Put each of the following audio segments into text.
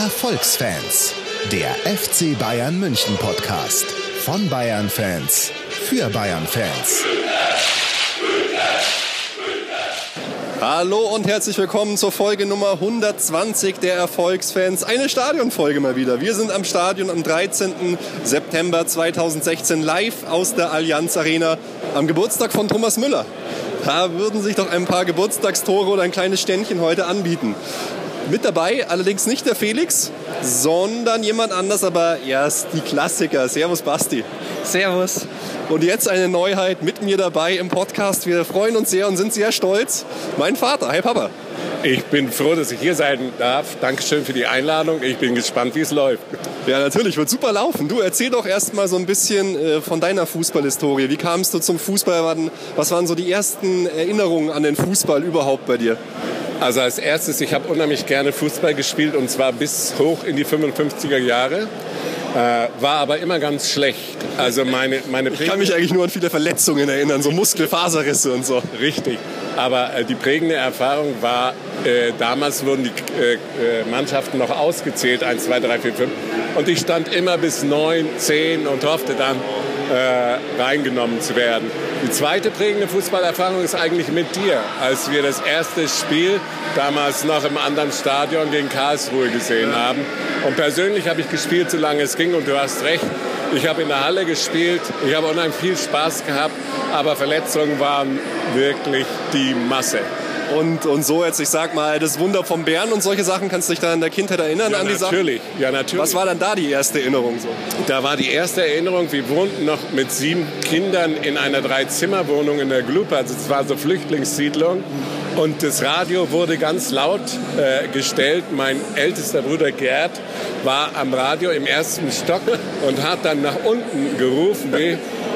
Erfolgsfans, der FC Bayern München Podcast von Bayern Fans für Bayern Fans. Hallo und herzlich willkommen zur Folge Nummer 120 der Erfolgsfans. Eine Stadionfolge mal wieder. Wir sind am Stadion am 13. September 2016 live aus der Allianz Arena am Geburtstag von Thomas Müller. Da würden sich doch ein paar Geburtstagstore oder ein kleines Ständchen heute anbieten. Mit dabei allerdings nicht der Felix, sondern jemand anders, aber erst die Klassiker. Servus Basti. Servus. Und jetzt eine Neuheit mit mir dabei im Podcast. Wir freuen uns sehr und sind sehr stolz. Mein Vater. Hi Papa. Ich bin froh, dass ich hier sein darf. Dankeschön für die Einladung. Ich bin gespannt, wie es läuft. Ja, natürlich, wird super laufen. Du erzähl doch erst mal so ein bisschen äh, von deiner Fußballhistorie. Wie kamst du zum Fußball? Was waren so die ersten Erinnerungen an den Fußball überhaupt bei dir? Also als erstes, ich habe unheimlich gerne Fußball gespielt und zwar bis hoch in die 55er Jahre. Äh, war aber immer ganz schlecht. Also meine, meine ich kann mich eigentlich nur an viele Verletzungen erinnern, so Muskelfaserrisse und so. Richtig. Aber äh, die prägende Erfahrung war, äh, damals wurden die äh, äh, Mannschaften noch ausgezählt, 1, 2, 3, 4, 5. Und ich stand immer bis 9, 10 und hoffte dann, äh, reingenommen zu werden. Die zweite prägende Fußballerfahrung ist eigentlich mit dir, als wir das erste Spiel damals noch im anderen Stadion gegen Karlsruhe gesehen haben. Und persönlich habe ich gespielt, solange es ging. Und du hast recht, ich habe in der Halle gespielt, ich habe unheimlich viel Spaß gehabt, aber Verletzungen waren wirklich die Masse. Und, und so jetzt, ich sag mal, das Wunder vom Bären und solche Sachen, kannst du dich da in der Kindheit erinnern ja, an die Sachen? Natürlich, ja natürlich. Was war dann da die erste Erinnerung so? Da war die erste Erinnerung, wir wohnten noch mit sieben Kindern in einer Dreizimmerwohnung in der Glupe, also es war so Flüchtlingssiedlung. Und das Radio wurde ganz laut äh, gestellt. Mein ältester Bruder Gerd war am Radio im ersten Stock und hat dann nach unten gerufen.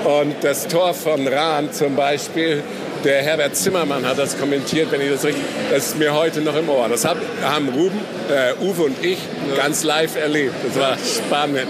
Und das Tor von Rahn zum Beispiel der Herbert Zimmermann hat das kommentiert, wenn ich das richtig. Das ist mir heute noch im Ohr. Das haben Ruben, äh, Uwe und ich ganz live erlebt. Das war spannend.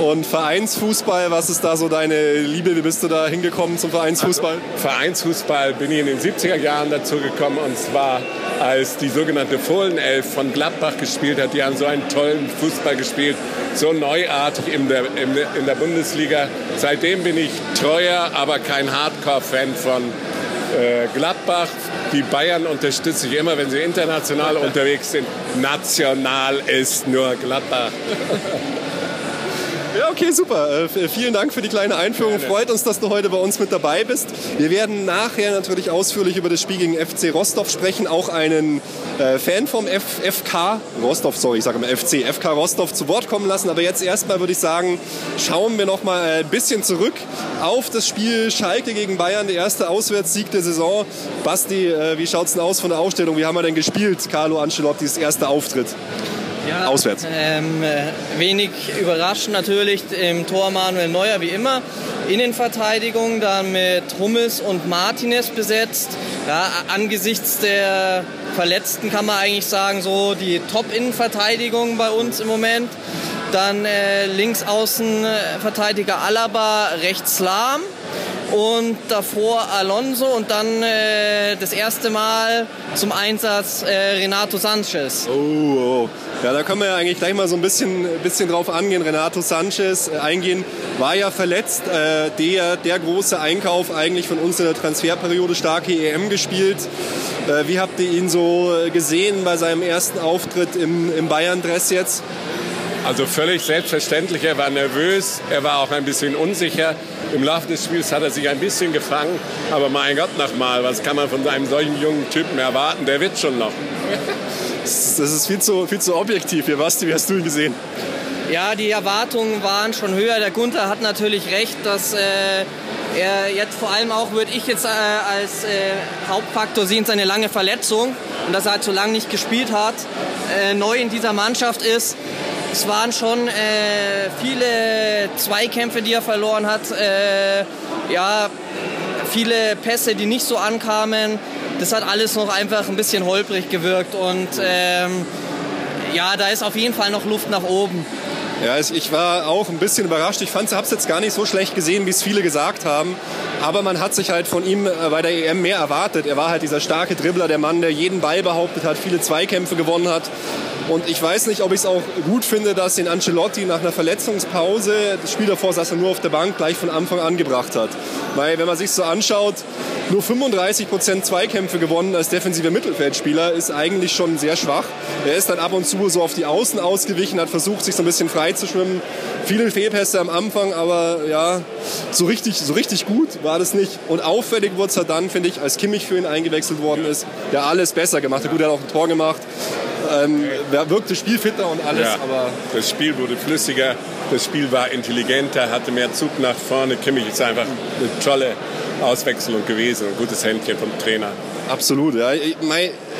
Und Vereinsfußball, was ist da so deine Liebe? Wie bist du da hingekommen zum Vereinsfußball? Also, Vereinsfußball bin ich in den 70er Jahren dazu gekommen und zwar als die sogenannte Fohlenelf von Gladbach gespielt hat. Die haben so einen tollen Fußball gespielt, so neuartig in der, in der Bundesliga. Seitdem bin ich treuer, aber kein Hardcore-Fan von äh, Gladbach. Die Bayern unterstütze ich immer, wenn sie international unterwegs sind. National ist nur Gladbach. Ja, okay, super. Äh, vielen Dank für die kleine Einführung. Gerne. Freut uns, dass du heute bei uns mit dabei bist. Wir werden nachher natürlich ausführlich über das Spiel gegen FC Rostov sprechen. Auch einen äh, Fan vom F FK Rostov, sorry, ich sage mal FC, FK Rostov zu Wort kommen lassen. Aber jetzt erstmal würde ich sagen, schauen wir noch mal ein bisschen zurück auf das Spiel Schalke gegen Bayern, der erste Auswärtssieg der Saison. Basti, äh, wie schaut es denn aus von der Aufstellung? Wie haben wir denn gespielt, Carlo Ancelottis erster Auftritt? Ja, Auswärts. Ähm, wenig überraschend natürlich im Tor Manuel Neuer wie immer. Innenverteidigung dann mit Hummels und Martinez besetzt. Ja, angesichts der Verletzten kann man eigentlich sagen, so die Top-Innenverteidigung bei uns im Moment. Dann äh, links außen Verteidiger Alaba, rechts Lahm und davor Alonso und dann äh, das erste Mal zum Einsatz äh, Renato Sanchez. Oh, oh, ja, da können wir ja eigentlich gleich mal so ein bisschen, bisschen drauf angehen. Renato Sanchez äh, eingehen, war ja verletzt. Äh, der, der große Einkauf eigentlich von uns in der Transferperiode, starke EM gespielt. Äh, wie habt ihr ihn so gesehen bei seinem ersten Auftritt im, im Bayern-Dress jetzt? Also völlig selbstverständlich, er war nervös, er war auch ein bisschen unsicher. Im Laufe des Spiels hat er sich ein bisschen gefangen, aber mein Gott nochmal, was kann man von einem solchen jungen Typen erwarten? Der wird schon noch. Das ist viel zu, viel zu objektiv hier. Basti, wie hast du ihn gesehen? Ja, die Erwartungen waren schon höher. Der Gunther hat natürlich recht, dass äh, er jetzt vor allem auch, würde ich jetzt äh, als äh, Hauptfaktor sehen, seine lange Verletzung und dass er halt so lange nicht gespielt hat, äh, neu in dieser Mannschaft ist. Es waren schon äh, viele Zweikämpfe, die er verloren hat. Äh, ja, viele Pässe, die nicht so ankamen. Das hat alles noch einfach ein bisschen holprig gewirkt und ähm, ja, da ist auf jeden Fall noch Luft nach oben. Ja, ich war auch ein bisschen überrascht. Ich fand, habe es jetzt gar nicht so schlecht gesehen, wie es viele gesagt haben. Aber man hat sich halt von ihm äh, bei der EM mehr erwartet. Er war halt dieser starke Dribbler, der Mann, der jeden Ball behauptet hat, viele Zweikämpfe gewonnen hat. Und ich weiß nicht, ob ich es auch gut finde, dass den Ancelotti nach einer Verletzungspause, das Spiel davor saß er nur auf der Bank, gleich von Anfang an gebracht hat. Weil wenn man sich so anschaut, nur 35% Zweikämpfe gewonnen als defensiver Mittelfeldspieler ist eigentlich schon sehr schwach. Er ist dann ab und zu so auf die Außen ausgewichen, hat versucht, sich so ein bisschen frei zu schwimmen. Viele Fehlpässe am Anfang, aber ja, so richtig, so richtig gut war das nicht. Und auffällig wurde es halt dann, finde ich, als Kimmich für ihn eingewechselt worden ist, der alles besser gemacht hat. Gut, er hat auch ein Tor gemacht. Ähm, wirkte spielfitter und alles, ja, aber. Das Spiel wurde flüssiger, das Spiel war intelligenter, hatte mehr Zug nach vorne. Kimmich ist einfach eine tolle Auswechslung gewesen, ein gutes Händchen vom Trainer. Absolut, ja. Ich,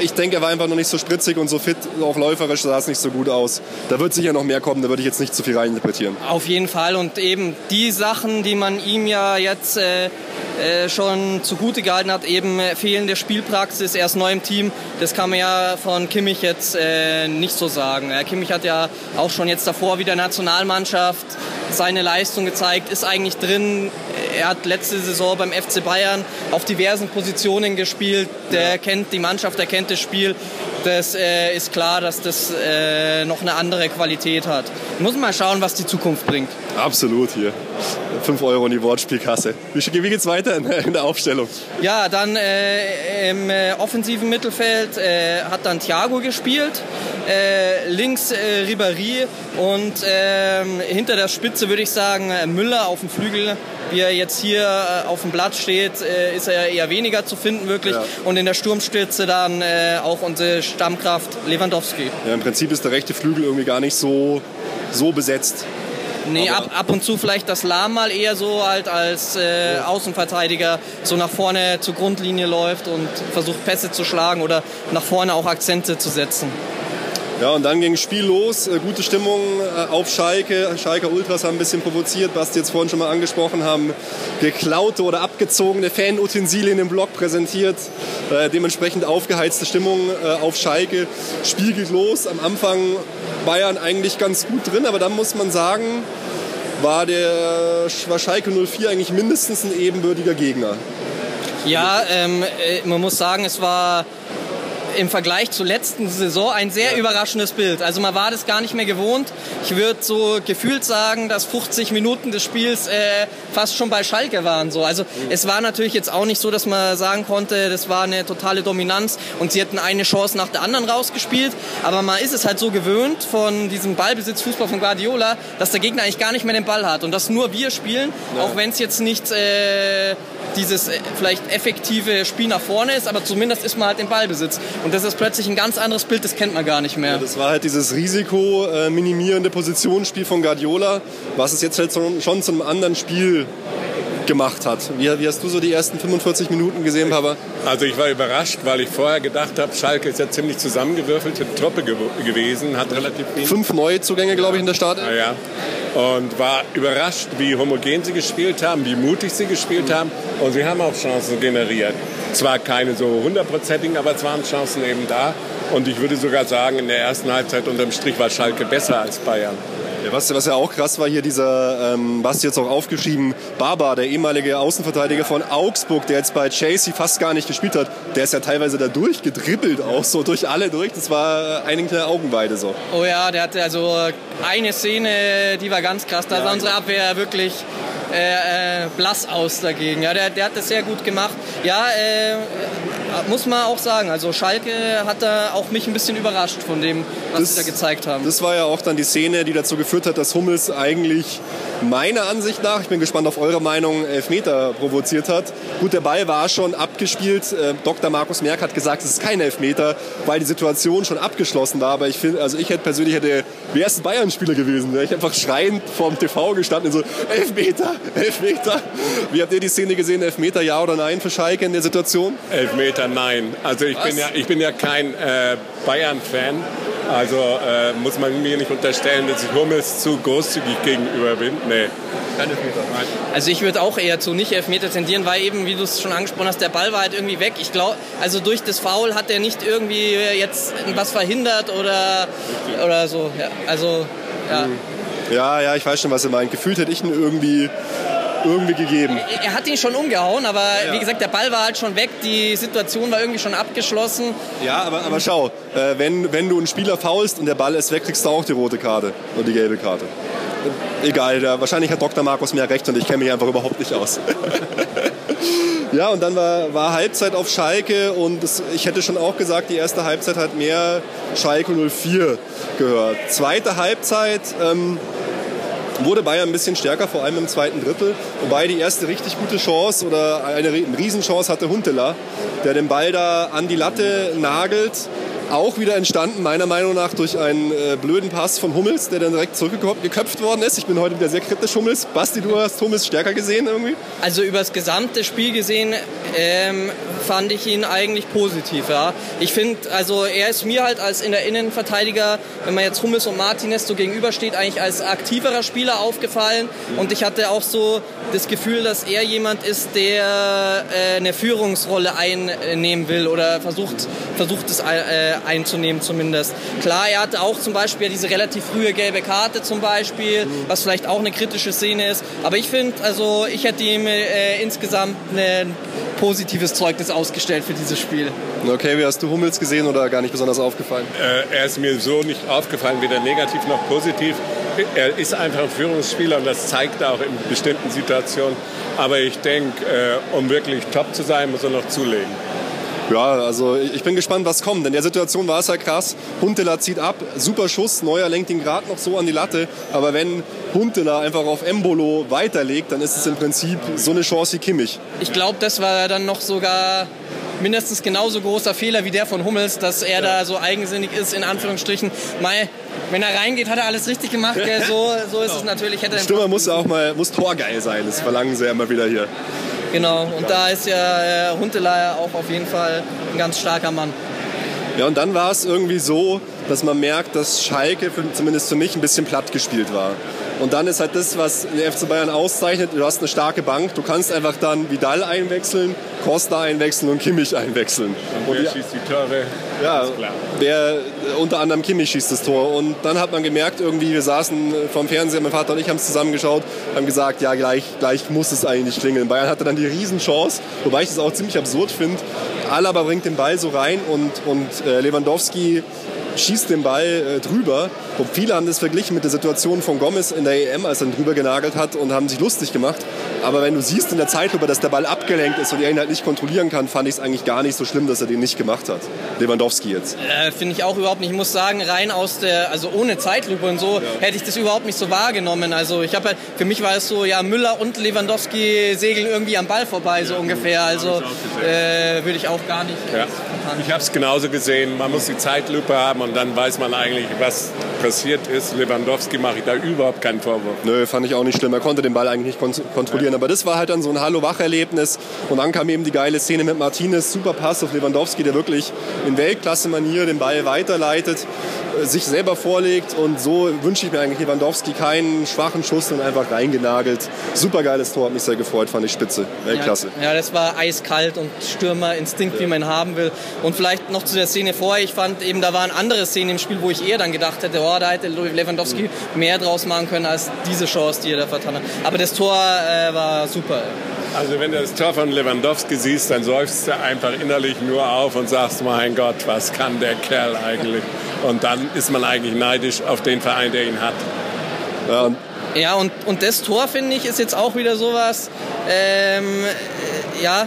ich denke, er war einfach noch nicht so spritzig und so fit, auch läuferisch sah es nicht so gut aus. Da wird sicher noch mehr kommen, da würde ich jetzt nicht zu viel reininterpretieren. Auf jeden Fall und eben die Sachen, die man ihm ja jetzt äh, äh, schon zugute gehalten hat, eben äh, fehlende Spielpraxis, er ist neu im Team, das kann man ja von Kimmich jetzt äh, nicht so sagen. Kimmich hat ja auch schon jetzt davor wieder Nationalmannschaft seine Leistung gezeigt, ist eigentlich drin. Er hat letzte Saison beim FC Bayern auf diversen Positionen gespielt. Der kennt die Mannschaft, er kennt das Spiel. Das äh, ist klar, dass das äh, noch eine andere Qualität hat. Muss mal schauen, was die Zukunft bringt. Absolut hier. 5 Euro in die Wortspielkasse. Wie, wie geht's weiter in, in der Aufstellung? Ja, dann äh, im äh, offensiven Mittelfeld äh, hat dann Thiago gespielt. Äh, links äh, Ribéry und ähm, hinter der Spitze würde ich sagen äh, Müller auf dem Flügel. Wie er jetzt hier auf dem Blatt steht, ist er eher weniger zu finden wirklich. Ja. Und in der Sturmstütze dann auch unsere Stammkraft Lewandowski. Ja, im Prinzip ist der rechte Flügel irgendwie gar nicht so, so besetzt. Nee, ab, ab und zu vielleicht das Lahm mal eher so halt als äh, Außenverteidiger so nach vorne zur Grundlinie läuft und versucht Pässe zu schlagen oder nach vorne auch Akzente zu setzen. Ja, und dann ging das Spiel los. Äh, gute Stimmung äh, auf Schalke. Schalke Ultras haben ein bisschen provoziert, was die jetzt vorhin schon mal angesprochen haben. Geklaute oder abgezogene Fanutensilien im Block präsentiert. Äh, dementsprechend aufgeheizte Stimmung auf Schalke. Spiel geht los. Am Anfang Bayern eigentlich ganz gut drin, aber dann muss man sagen, war, der, war Schalke 04 eigentlich mindestens ein ebenbürtiger Gegner. Ja, ähm, äh, man muss sagen, es war im Vergleich zur letzten Saison ein sehr ja. überraschendes Bild. Also man war das gar nicht mehr gewohnt. Ich würde so gefühlt sagen, dass 50 Minuten des Spiels äh, fast schon bei Schalke waren. So. Also mhm. es war natürlich jetzt auch nicht so, dass man sagen konnte, das war eine totale Dominanz und sie hätten eine Chance nach der anderen rausgespielt. Aber man ist es halt so gewöhnt von diesem Ballbesitzfußball von Guardiola, dass der Gegner eigentlich gar nicht mehr den Ball hat und dass nur wir spielen, ja. auch wenn es jetzt nicht äh, dieses äh, vielleicht effektive Spiel nach vorne ist, aber zumindest ist man halt im Ballbesitz. Und das ist plötzlich ein ganz anderes Bild, das kennt man gar nicht mehr. Ja, das war halt dieses risikominimierende äh, Positionsspiel von Guardiola, was es jetzt halt schon zu einem anderen Spiel gemacht hat. Wie, wie, hast du so die ersten 45 Minuten gesehen, Papa? Also ich war überrascht, weil ich vorher gedacht habe, Schalke ist ja ziemlich zusammengewürfelte Truppe ge gewesen, hat relativ wenig. Fünf neue Zugänge, glaube ich, in der Start. Ja, ja. Und war überrascht, wie homogen sie gespielt haben, wie mutig sie gespielt haben. Und sie haben auch Chancen generiert. Zwar keine so hundertprozentigen, aber es waren Chancen eben da. Und ich würde sogar sagen, in der ersten Halbzeit unterm Strich war Schalke besser als Bayern. Ja, was, was ja auch krass war hier, dieser, ähm, Basti jetzt auch aufgeschrieben, Baba, der ehemalige Außenverteidiger von Augsburg, der jetzt bei Chelsea fast gar nicht gespielt hat, der ist ja teilweise da durchgedribbelt auch so, durch alle durch. Das war eine Augenweide so. Oh ja, der hatte also eine Szene, die war ganz krass. Da ja, sah unsere Abwehr wirklich äh, äh, blass aus dagegen. Ja, der, der hat das sehr gut gemacht. Ja, äh, muss man auch sagen. Also Schalke hat da auch mich ein bisschen überrascht von dem, was das, sie da gezeigt haben. Das war ja auch dann die Szene, die dazu geführt hat, dass Hummels eigentlich meiner Ansicht nach, ich bin gespannt auf eure Meinung, Elfmeter provoziert hat. Gut, der Ball war schon abgespielt. Äh, Dr. Markus Merck hat gesagt, es ist kein Elfmeter, weil die Situation schon abgeschlossen war. Aber ich finde, also ich hätte persönlich hätte der erste Bayern-Spieler gewesen. Ich einfach schreiend vorm TV gestanden und so, Elfmeter, Elfmeter. Wie habt ihr die Szene gesehen? Elfmeter, ja oder nein für Schalke in der Situation? Elfmeter, nein. Also ich, bin ja, ich bin ja kein äh, Bayern-Fan. Also äh, muss man mir nicht unterstellen, dass ich Hummels zu großzügig gegenüber bin. Nee. Kein Elfmeter. Nein. Also ich würde auch eher zu nicht Elfmeter tendieren, weil eben, wie du es schon angesprochen hast, der Ball war halt irgendwie weg. Ich glaube, also durch das Foul hat er nicht irgendwie jetzt was verhindert oder, oder so. Ja, also, ja. Ja, ja, ich weiß schon, was ihr meint. Gefühlt hätte ich ihn irgendwie irgendwie gegeben. Er, er hat ihn schon umgehauen, aber ja. wie gesagt, der Ball war halt schon weg, die Situation war irgendwie schon abgeschlossen. Ja, aber, aber schau, äh, wenn, wenn du einen Spieler faulst und der Ball ist weg, kriegst du auch die rote Karte oder die gelbe Karte. Egal, der, wahrscheinlich hat Dr. Markus mehr recht und ich kenne mich einfach überhaupt nicht aus. Ja, und dann war, war Halbzeit auf Schalke und das, ich hätte schon auch gesagt, die erste Halbzeit hat mehr Schalke 04 gehört. Zweite Halbzeit ähm, wurde Bayern ein bisschen stärker, vor allem im zweiten Drittel. Wobei die erste richtig gute Chance oder eine Riesenchance hatte Huntela, der den Ball da an die Latte nagelt auch wieder entstanden, meiner Meinung nach, durch einen äh, blöden Pass von Hummels, der dann direkt zurückgeköpft worden ist. Ich bin heute wieder sehr kritisch, Hummels. Basti, du hast Hummels stärker gesehen irgendwie? Also über das gesamte Spiel gesehen ähm, fand ich ihn eigentlich positiv. Ja. Ich finde, also er ist mir halt als in der Innenverteidiger, wenn man jetzt Hummels und Martinez so gegenübersteht, eigentlich als aktiverer Spieler aufgefallen. Und ich hatte auch so das Gefühl, dass er jemand ist, der äh, eine Führungsrolle einnehmen will oder versucht, versucht es äh, einzunehmen zumindest. Klar, er hatte auch zum Beispiel diese relativ frühe gelbe Karte zum Beispiel, was vielleicht auch eine kritische Szene ist. Aber ich finde, also ich hätte ihm äh, insgesamt ein positives Zeugnis ausgestellt für dieses Spiel. Okay, wie hast du Hummels gesehen oder gar nicht besonders aufgefallen? Äh, er ist mir so nicht aufgefallen, weder negativ noch positiv. Er ist einfach ein Führungsspieler und das zeigt er auch in bestimmten Situationen. Aber ich denke, äh, um wirklich top zu sein, muss er noch zulegen. Ja, also ich bin gespannt, was kommt. In der Situation war es ja krass. Huntela zieht ab, super Schuss, Neuer lenkt ihn gerade noch so an die Latte. Aber wenn Huntela einfach auf Embolo weiterlegt, dann ist es im Prinzip so eine Chance wie Kimmich. Ich glaube, das war dann noch sogar mindestens genauso großer Fehler wie der von Hummels, dass er ja. da so eigensinnig ist, in Anführungsstrichen. Mai, wenn er reingeht, hat er alles richtig gemacht. So, so ist es natürlich. Hätte Stürmer muss auch mal muss torgeil sein. Das verlangen sie ja immer wieder hier. Genau, und da ist ja äh, Huntelaar auch auf jeden Fall ein ganz starker Mann. Ja, und dann war es irgendwie so, dass man merkt, dass Schalke für, zumindest für mich ein bisschen platt gespielt war. Und dann ist halt das, was den FC Bayern auszeichnet, du hast eine starke Bank, du kannst einfach dann Vidal einwechseln, Costa einwechseln und Kimmich einwechseln. Und wer schießt die Tore? Ja, wer, unter anderem Kimmich schießt das Tor. Und dann hat man gemerkt, irgendwie, wir saßen vom Fernseher, mein Vater und ich haben es zusammengeschaut, haben gesagt, ja, gleich, gleich muss es eigentlich klingeln. Bayern hatte dann die Riesenchance, wobei ich das auch ziemlich absurd finde. Alaba bringt den Ball so rein und, und äh, Lewandowski schießt den Ball äh, drüber. Und viele haben das verglichen mit der Situation von Gomez in der EM, als er ihn drüber genagelt hat und haben sich lustig gemacht. Aber wenn du siehst in der Zeitlupe, dass der Ball abgelenkt ist und er ihn halt nicht kontrollieren kann, fand ich es eigentlich gar nicht so schlimm, dass er den nicht gemacht hat. Lewandowski jetzt. Äh, Finde ich auch überhaupt nicht. Ich muss sagen, rein aus der, also ohne Zeitlupe und so, ja. hätte ich das überhaupt nicht so wahrgenommen. Also ich habe halt, für mich war es so, ja, Müller und Lewandowski segeln irgendwie am Ball vorbei, so ja, ungefähr. Also äh, würde ich auch gar nicht. Ja. Ich habe es genauso gesehen. Man muss die Zeitlupe haben und dann weiß man eigentlich, was passiert ist. Lewandowski mache ich da überhaupt keinen Vorwurf. Nö, fand ich auch nicht schlimm. Er konnte den Ball eigentlich nicht kontrollieren. Aber das war halt dann so ein Hallo-Wach-Erlebnis. Und dann kam eben die geile Szene mit Martinez. Super Pass auf Lewandowski, der wirklich in Weltklasse-Manier den Ball weiterleitet sich selber vorlegt und so wünsche ich mir eigentlich Lewandowski keinen schwachen Schuss und einfach reingenagelt. Super geiles Tor, hat mich sehr gefreut, fand ich spitze. Weltklasse. Ja, ja das war eiskalt und Stürmerinstinkt, ja. wie man ihn haben will. Und vielleicht noch zu der Szene vorher, ich fand eben, da waren andere Szenen im Spiel, wo ich eher dann gedacht hätte, oh, da hätte Lewandowski mhm. mehr draus machen können als diese Chance, die er da vertan hat. Aber das Tor äh, war super. Also wenn du das Tor von Lewandowski siehst, dann seufzt du einfach innerlich nur auf und sagst, mein Gott, was kann der Kerl eigentlich? Und dann ist man eigentlich neidisch auf den Verein, der ihn hat. Ja, ja und, und das Tor, finde ich, ist jetzt auch wieder sowas, ähm, ja,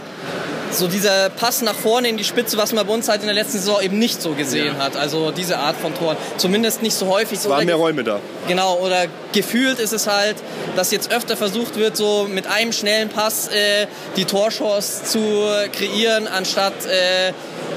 so dieser Pass nach vorne in die Spitze, was man bei uns halt in der letzten Saison eben nicht so gesehen ja. hat. Also diese Art von Toren. Zumindest nicht so häufig. Es waren mehr Räume da. Genau, oder gefühlt ist es halt, dass jetzt öfter versucht wird, so mit einem schnellen Pass äh, die Torchance zu kreieren, anstatt äh,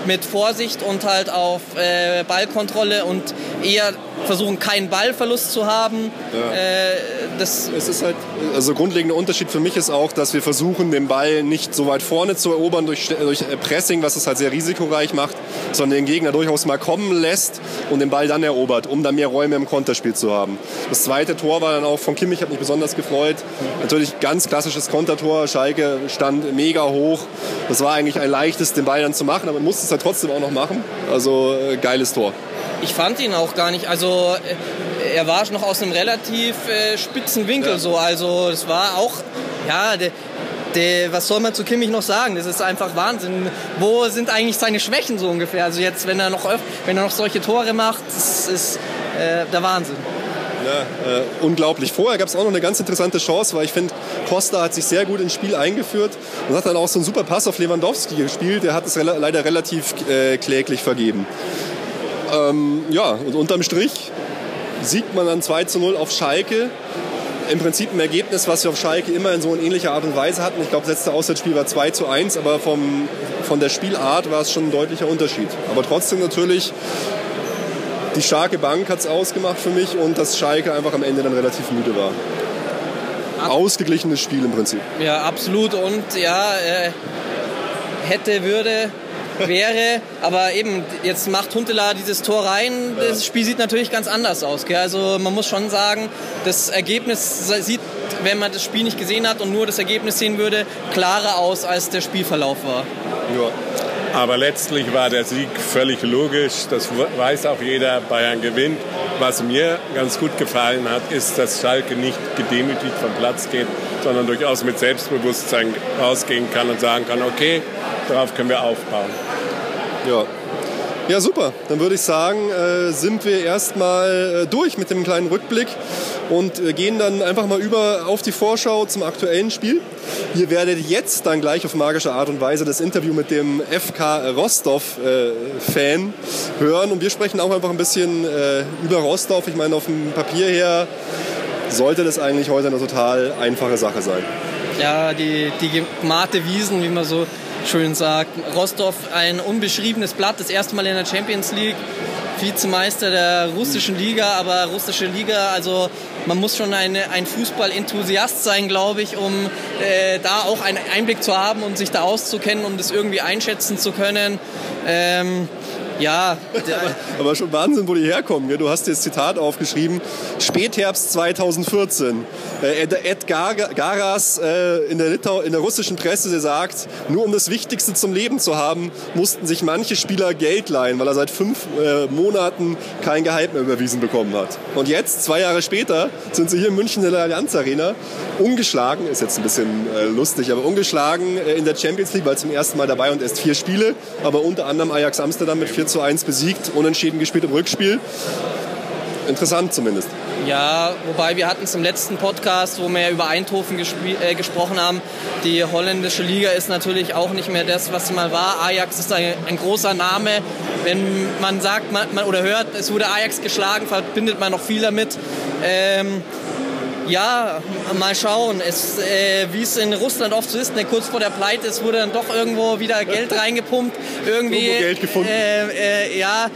mit Vorsicht und halt auf äh, Ballkontrolle und eher versuchen, keinen Ballverlust zu haben. Ja. Äh, das es ist halt, also grundlegender Unterschied für mich ist auch, dass wir versuchen, den Ball nicht so weit vorne zu erobern durch, durch Pressing, was es halt sehr risikoreich macht, sondern den Gegner durchaus mal kommen lässt und den Ball dann erobert, um dann mehr Räume im Konterspiel zu haben. Das zweite Tor war dann auch von Kimmich, hat mich besonders gefreut. Natürlich ganz klassisches Kontertor. Schalke stand mega hoch. Das war eigentlich ein leichtes, den Ball dann zu machen, aber man musste es halt trotzdem auch noch machen. Also äh, geiles Tor. Ich fand ihn auch gar nicht. Also äh, er war noch aus einem relativ äh, spitzen Winkel ja. so. Also es war auch, ja, der, der, was soll man zu Kimmich noch sagen? Das ist einfach Wahnsinn. Wo sind eigentlich seine Schwächen so ungefähr? Also jetzt, wenn er noch, wenn er noch solche Tore macht, das ist äh, der Wahnsinn. Ja, äh, unglaublich. Vorher gab es auch noch eine ganz interessante Chance, weil ich finde, Costa hat sich sehr gut ins Spiel eingeführt und hat dann auch so einen super Pass auf Lewandowski gespielt. Der hat es re leider relativ äh, kläglich vergeben. Ähm, ja, und unterm Strich siegt man dann 2 zu 0 auf Schalke. Im Prinzip ein Ergebnis, was wir auf Schalke immer in so in ähnlicher Art und Weise hatten. Ich glaube, das letzte Auswärtsspiel war 2 zu 1, aber vom, von der Spielart war es schon ein deutlicher Unterschied. Aber trotzdem natürlich die starke Bank hat es ausgemacht für mich und dass Schalke einfach am Ende dann relativ müde war. Ausgeglichenes Spiel im Prinzip. Ja, absolut. Und ja, äh, hätte, würde, wäre. Aber eben, jetzt macht Huntela dieses Tor rein. Das Spiel sieht natürlich ganz anders aus. Gell? Also man muss schon sagen, das Ergebnis sieht, wenn man das Spiel nicht gesehen hat und nur das Ergebnis sehen würde, klarer aus, als der Spielverlauf war. Ja. Aber letztlich war der Sieg völlig logisch. Das weiß auch jeder. Bayern gewinnt. Was mir ganz gut gefallen hat, ist, dass Schalke nicht gedemütigt vom Platz geht, sondern durchaus mit Selbstbewusstsein rausgehen kann und sagen kann, okay, darauf können wir aufbauen. Ja, ja, super. Dann würde ich sagen, äh, sind wir erstmal äh, durch mit dem kleinen Rückblick und äh, gehen dann einfach mal über auf die Vorschau zum aktuellen Spiel. Ihr werdet jetzt dann gleich auf magische Art und Weise das Interview mit dem FK Rostov-Fan äh, hören und wir sprechen auch einfach ein bisschen äh, über Rostov. Ich meine, auf dem Papier her sollte das eigentlich heute eine total einfache Sache sein. Ja, die, die gemahte Wiesen, wie man so schön sagt. Rostov ein unbeschriebenes Blatt, das erste Mal in der Champions League. Vizemeister der russischen Liga, aber russische Liga, also man muss schon eine, ein Fußball-Enthusiast sein, glaube ich, um äh, da auch einen Einblick zu haben und sich da auszukennen, um das irgendwie einschätzen zu können. Ähm, ja. Aber, schon Wahnsinn, wo die herkommen. Du hast dir das Zitat aufgeschrieben. Spätherbst 2014. Äh, Ed Garas äh, in der, Litau in der russischen Presse, der sagt, nur um das Wichtigste zum Leben zu haben, mussten sich manche Spieler Geld leihen, weil er seit fünf äh, Monaten kein Gehalt mehr überwiesen bekommen hat. Und jetzt, zwei Jahre später, sind sie hier in München in der Allianz Arena, ungeschlagen, ist jetzt ein bisschen lustig, aber ungeschlagen in der Champions League, weil zum ersten Mal dabei und erst vier Spiele, aber unter anderem Ajax Amsterdam mit vier 4 zu 1 besiegt, unentschieden gespielt im Rückspiel. Interessant zumindest. Ja, wobei wir hatten es im letzten Podcast, wo wir über Eindhoven äh, gesprochen haben. Die holländische Liga ist natürlich auch nicht mehr das, was sie mal war. Ajax ist ein, ein großer Name. Wenn man sagt man, man, oder hört, es wurde Ajax geschlagen, verbindet man noch viel damit. Ähm, ja, mal schauen. Es, äh, wie es in Russland oft so ist, ne, kurz vor der Pleite, es wurde dann doch irgendwo wieder Geld reingepumpt. Irgendwie, irgendwo Geld gefunden. Äh, äh, ja,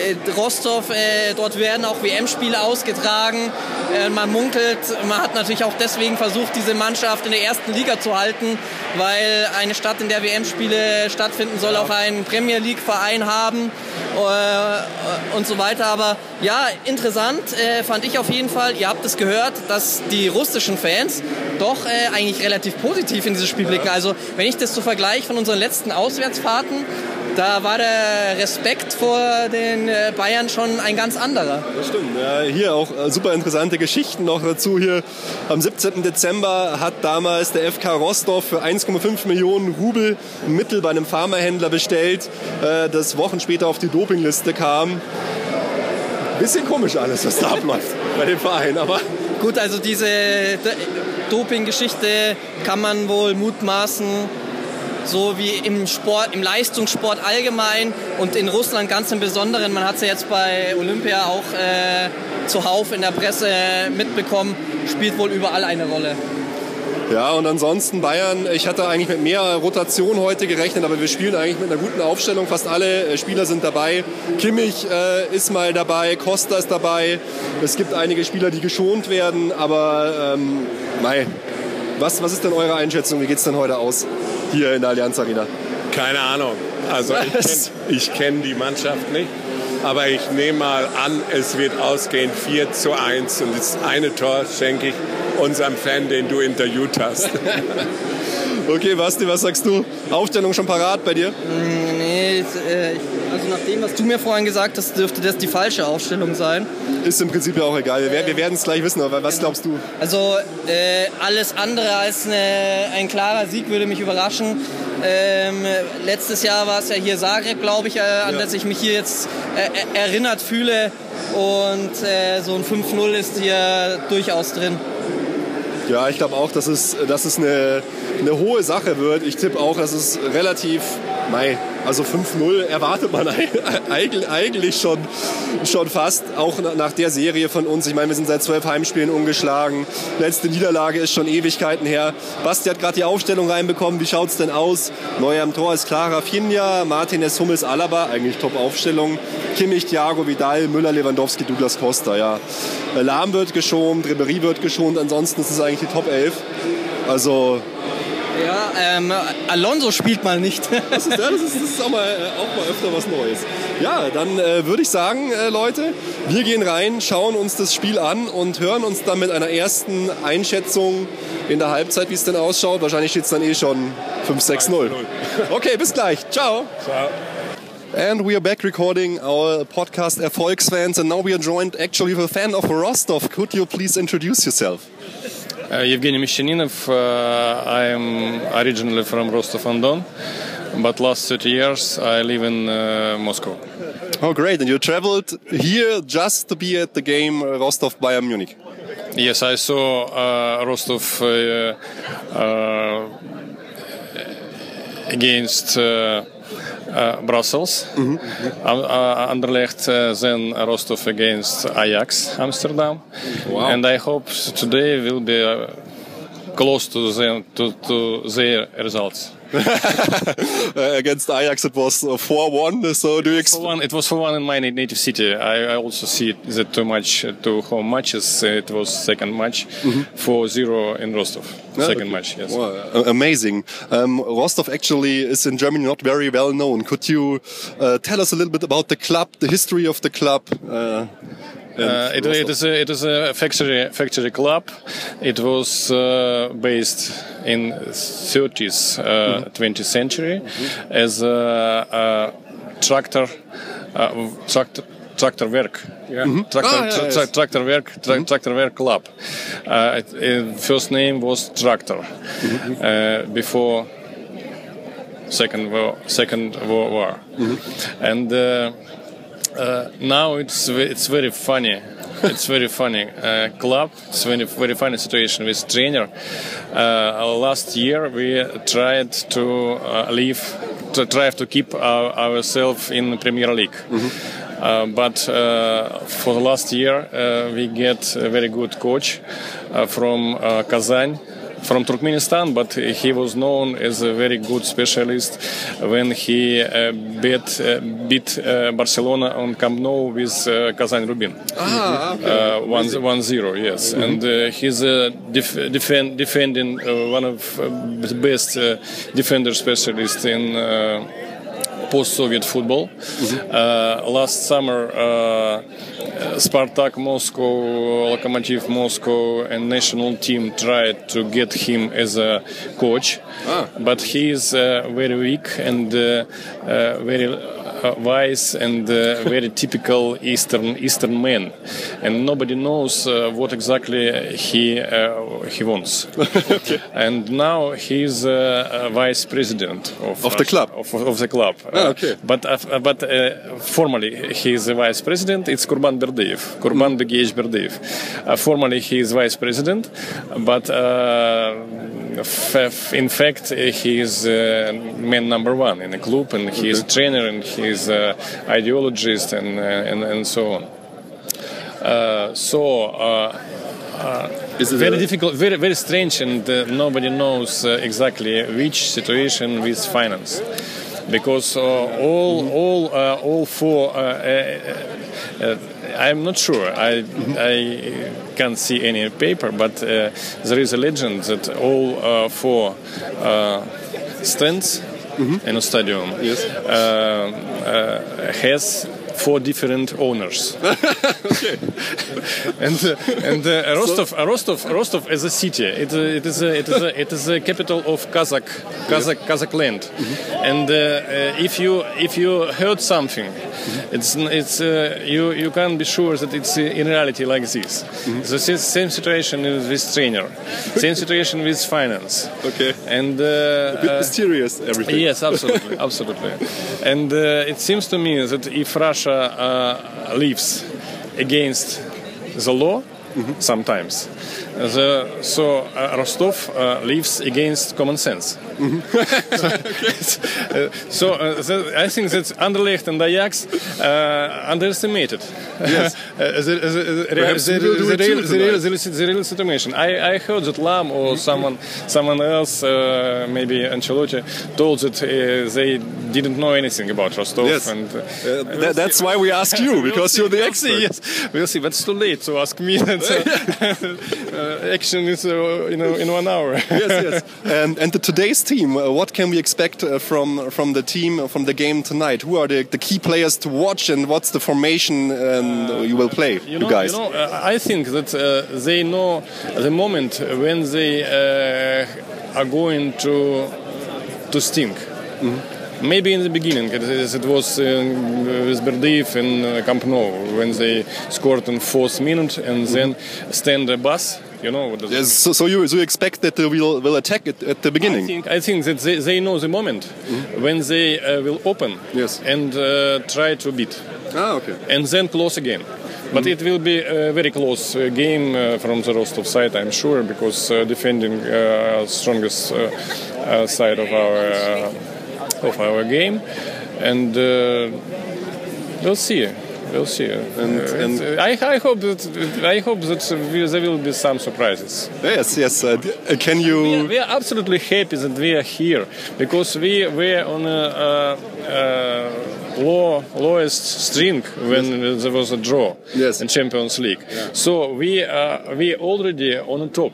äh, Rostov, äh, dort werden auch WM-Spiele ausgetragen. Äh, man munkelt, man hat natürlich auch deswegen versucht, diese Mannschaft in der ersten Liga zu halten, weil eine Stadt, in der WM-Spiele stattfinden, soll auch einen Premier League-Verein haben und so weiter. Aber ja, interessant fand ich auf jeden Fall. Ihr habt es gehört, dass die russischen Fans doch eigentlich relativ positiv in dieses Spiel blicken. Also wenn ich das so vergleiche von unseren letzten Auswärtsfahrten, da war der Respekt vor den äh, Bayern schon ein ganz anderer. Das stimmt. Ja, hier auch äh, super interessante Geschichten noch dazu. Hier am 17. Dezember hat damals der FK Rostov für 1,5 Millionen Rubel Mittel bei einem Pharmahändler bestellt, äh, das Wochen später auf die Dopingliste kam. Bisschen komisch alles, was da abläuft bei dem Verein, aber Gut, also diese Doping-Geschichte kann man wohl mutmaßen so wie im Sport, im Leistungssport allgemein und in Russland ganz im Besonderen. Man hat es ja jetzt bei Olympia auch äh, zuhauf in der Presse mitbekommen, spielt wohl überall eine Rolle. Ja, und ansonsten Bayern, ich hatte eigentlich mit mehr Rotation heute gerechnet, aber wir spielen eigentlich mit einer guten Aufstellung. Fast alle äh, Spieler sind dabei. Kimmich äh, ist mal dabei, Costa ist dabei. Es gibt einige Spieler, die geschont werden, aber ähm, mei, was, was ist denn eure Einschätzung? Wie geht es denn heute aus hier in der Allianz Arena? Keine Ahnung. Also ich kenne kenn die Mannschaft nicht. Aber ich nehme mal an, es wird ausgehen 4 zu 1 und das eine Tor schenke ich unserem Fan, den du interviewt hast. okay, Basti, was sagst du? Aufstellung schon parat bei dir? Mm, nee, äh, Also nach dem, was du mir vorhin gesagt hast, dürfte das die falsche Aufstellung sein. Ist im Prinzip ja auch egal. Wir, wir werden es gleich wissen, aber was glaubst du? Also äh, alles andere als eine, ein klarer Sieg würde mich überraschen. Ähm, letztes Jahr war es ja hier Zagreb, glaube ich, äh, an ja. das ich mich hier jetzt äh, erinnert fühle. Und äh, so ein 5-0 ist hier durchaus drin. Ja, ich glaube auch, dass es, dass es eine, eine hohe Sache wird. Ich tippe auch, dass es relativ, mei, also 5-0 erwartet man eigentlich schon, schon fast, auch nach der Serie von uns. Ich meine, wir sind seit zwölf Heimspielen ungeschlagen. Letzte Niederlage ist schon Ewigkeiten her. Basti hat gerade die Aufstellung reinbekommen. Wie schaut es denn aus? Neuer am Tor ist Clara Finja, Martinez, Hummels, Alaba. Eigentlich Top-Aufstellung. Kimmich, Thiago, Vidal, Müller, Lewandowski, Douglas Costa. Ja. Lahm wird geschont, Ribery wird geschont. Ansonsten ist es eigentlich die Top 11. Also ja, ähm, Alonso spielt mal nicht. das, ist, ja, das, ist, das ist auch, mal, äh, auch mal öfter was Neues. Ja, dann äh, würde ich sagen, äh, Leute, wir gehen rein, schauen uns das Spiel an und hören uns dann mit einer ersten Einschätzung in der Halbzeit, wie es denn ausschaut. Wahrscheinlich steht es dann eh schon 5-6-0. Okay, bis gleich. Ciao. Ciao. And we are back recording our podcast Erfolgsfans, and now we are joined actually with a fan of Rostov. Could you please introduce yourself? Uh, Evgeny Meshcheninov. Uh, I'm originally from Rostov-on-Don, but last 30 years I live in uh, Moscow. Oh, great! And you traveled here just to be at the game Rostov Bayern Munich. Yes, I saw Rostov against Brussels. Mm -hmm. uh, Anderlecht uh, then Rostov against Ajax Amsterdam. Wow. And I hope today will be close to, the, to, to their results. against Ajax it was 4-1 uh, so do you expect it was 4-1 in my native city I, I also see that too much uh, to home matches it was second match 4-0 mm-hmm. in Rostov second okay. match yes wow. amazing um, Rostov actually is in Germany not very well known could you uh, tell us a little bit about the club the history of the club uh, uh, it, it, is a, it is a factory factory club. It was uh, based in 30s, uh, mm-hmm. 20th century mm-hmm. as a, a tractor uh, tractor Tractorwerk. Yeah. Mm-hmm. Tractor, ah, yeah, tra- yes. Tractorwerk, tra- mm-hmm. Tractorwerk Club. Uh, it, it, first name was Tractor. Mm-hmm. Uh, before second war, second war, mm-hmm. and uh, uh, now it's it's very funny. it's very funny uh, club. It's very very funny situation with trainer. Uh, last year we tried to uh, leave, to try to keep our, ourselves in Premier League. Mm-hmm. Uh, but uh, for the last year we get a very good coach from Kazan from Turkmenistan, but he was known as a very good specialist when he uh, beat, uh, beat uh, Barcelona on Camp Nou with uh, Kazan Rubin. Ah, okay. 1 uh, 0, yes. Mm-hmm. And uh, he's a def- defend, defending one of the best defender specialists in post-Soviet football. Mm-hmm. Uh, last summer, uh, Spartak Moscow, Lokomotiv Moscow, and national team tried to get him as a coach, ah. but he is uh, very weak and uh, uh, very Uh, wise and uh, very typical Eastern Eastern man, and nobody knows uh, what exactly he uh, he wants. okay. And now he's uh, a vice president of, of the club of, of the club. Ah, okay. But but formally he is a vice president. It's Kurban Berdeev, Kurban mm. Begej Berdeev. formally he is vice president, but in fact he is man number one in the club, and he okay. is a trainer and he is uh, ideologist and, uh, and, and so on. Uh, so uh, it's very difficult, very very strange, and uh, nobody knows uh, exactly which situation with finance, because all all all four. I'm not sure. I I can't see any paper, but there is a legend that all four stands Uhum. É no stadium. Yes. has four different owners. and uh, and uh, Rostov, Rostov, Rostov as a city, it, uh, it is a, it is a, it is a capital of Kazakh Kazakh Kazakh land. And uh, uh, if you if you heard something, it's it's uh, you you can't be sure that it's uh, in reality like this. The same situation is with trainer, same situation with finance. Okay. And uh, A bit mysterious, everything. Yes, absolutely, absolutely. And uh, it seems to me that if Russia Uh, uh, lives against the law, sometimes, the, so uh, Rostov uh, lives against common sense. so uh, so, uh, the- I think that Anderlecht and Ajax uh, underestimated Yes. the, the, the, Perhaps the, we will do the, it real, too the, real, tonight. the, the real situation. I, I heard that Lam or someone someone else, uh, maybe Ancelotti, told that uh, they didn't know anything about Rostov. Yes. And, uh, Uh, tha- that's why we ask you, because you're the we'll expert. See, yes, we'll see. But it's too late to ask me. That, uh, action is, uh, you know, in one hour. yes, yes. And, and the, today's team, uh, what can we expect uh, from from the team from the game tonight? Who are the, the key players to watch, and what's the formation um, you will play, you, You guys? you know uh, I think that they know the moment when they are going to to stink. Maybe in the beginning, is- it was uh, with Berdiv in uh, Camp Nou when they scored in fourth minute and then stand a bus. You know, what does Yes, so, so you so you expect that they will, will attack it at the I beginning? think, I think that they, they know the moment when they uh, will open Yes. and uh, try to beat Ah, okay. and then close again. But it will be a very close uh, game uh, from the Rostov side, I'm sure, because uh, defending uh, strongest uh, uh, side of our uh, of our game, and uh, we'll see. We'll see. And, and- I, I hope that I hope that we- there will be some surprises. Yes, yes. Uh, uh, can We are, you? we are absolutely happy that we are here because we were on a, uh uh low, lowest string when there was a draw Yes. in Champions League. So we are we already on the top,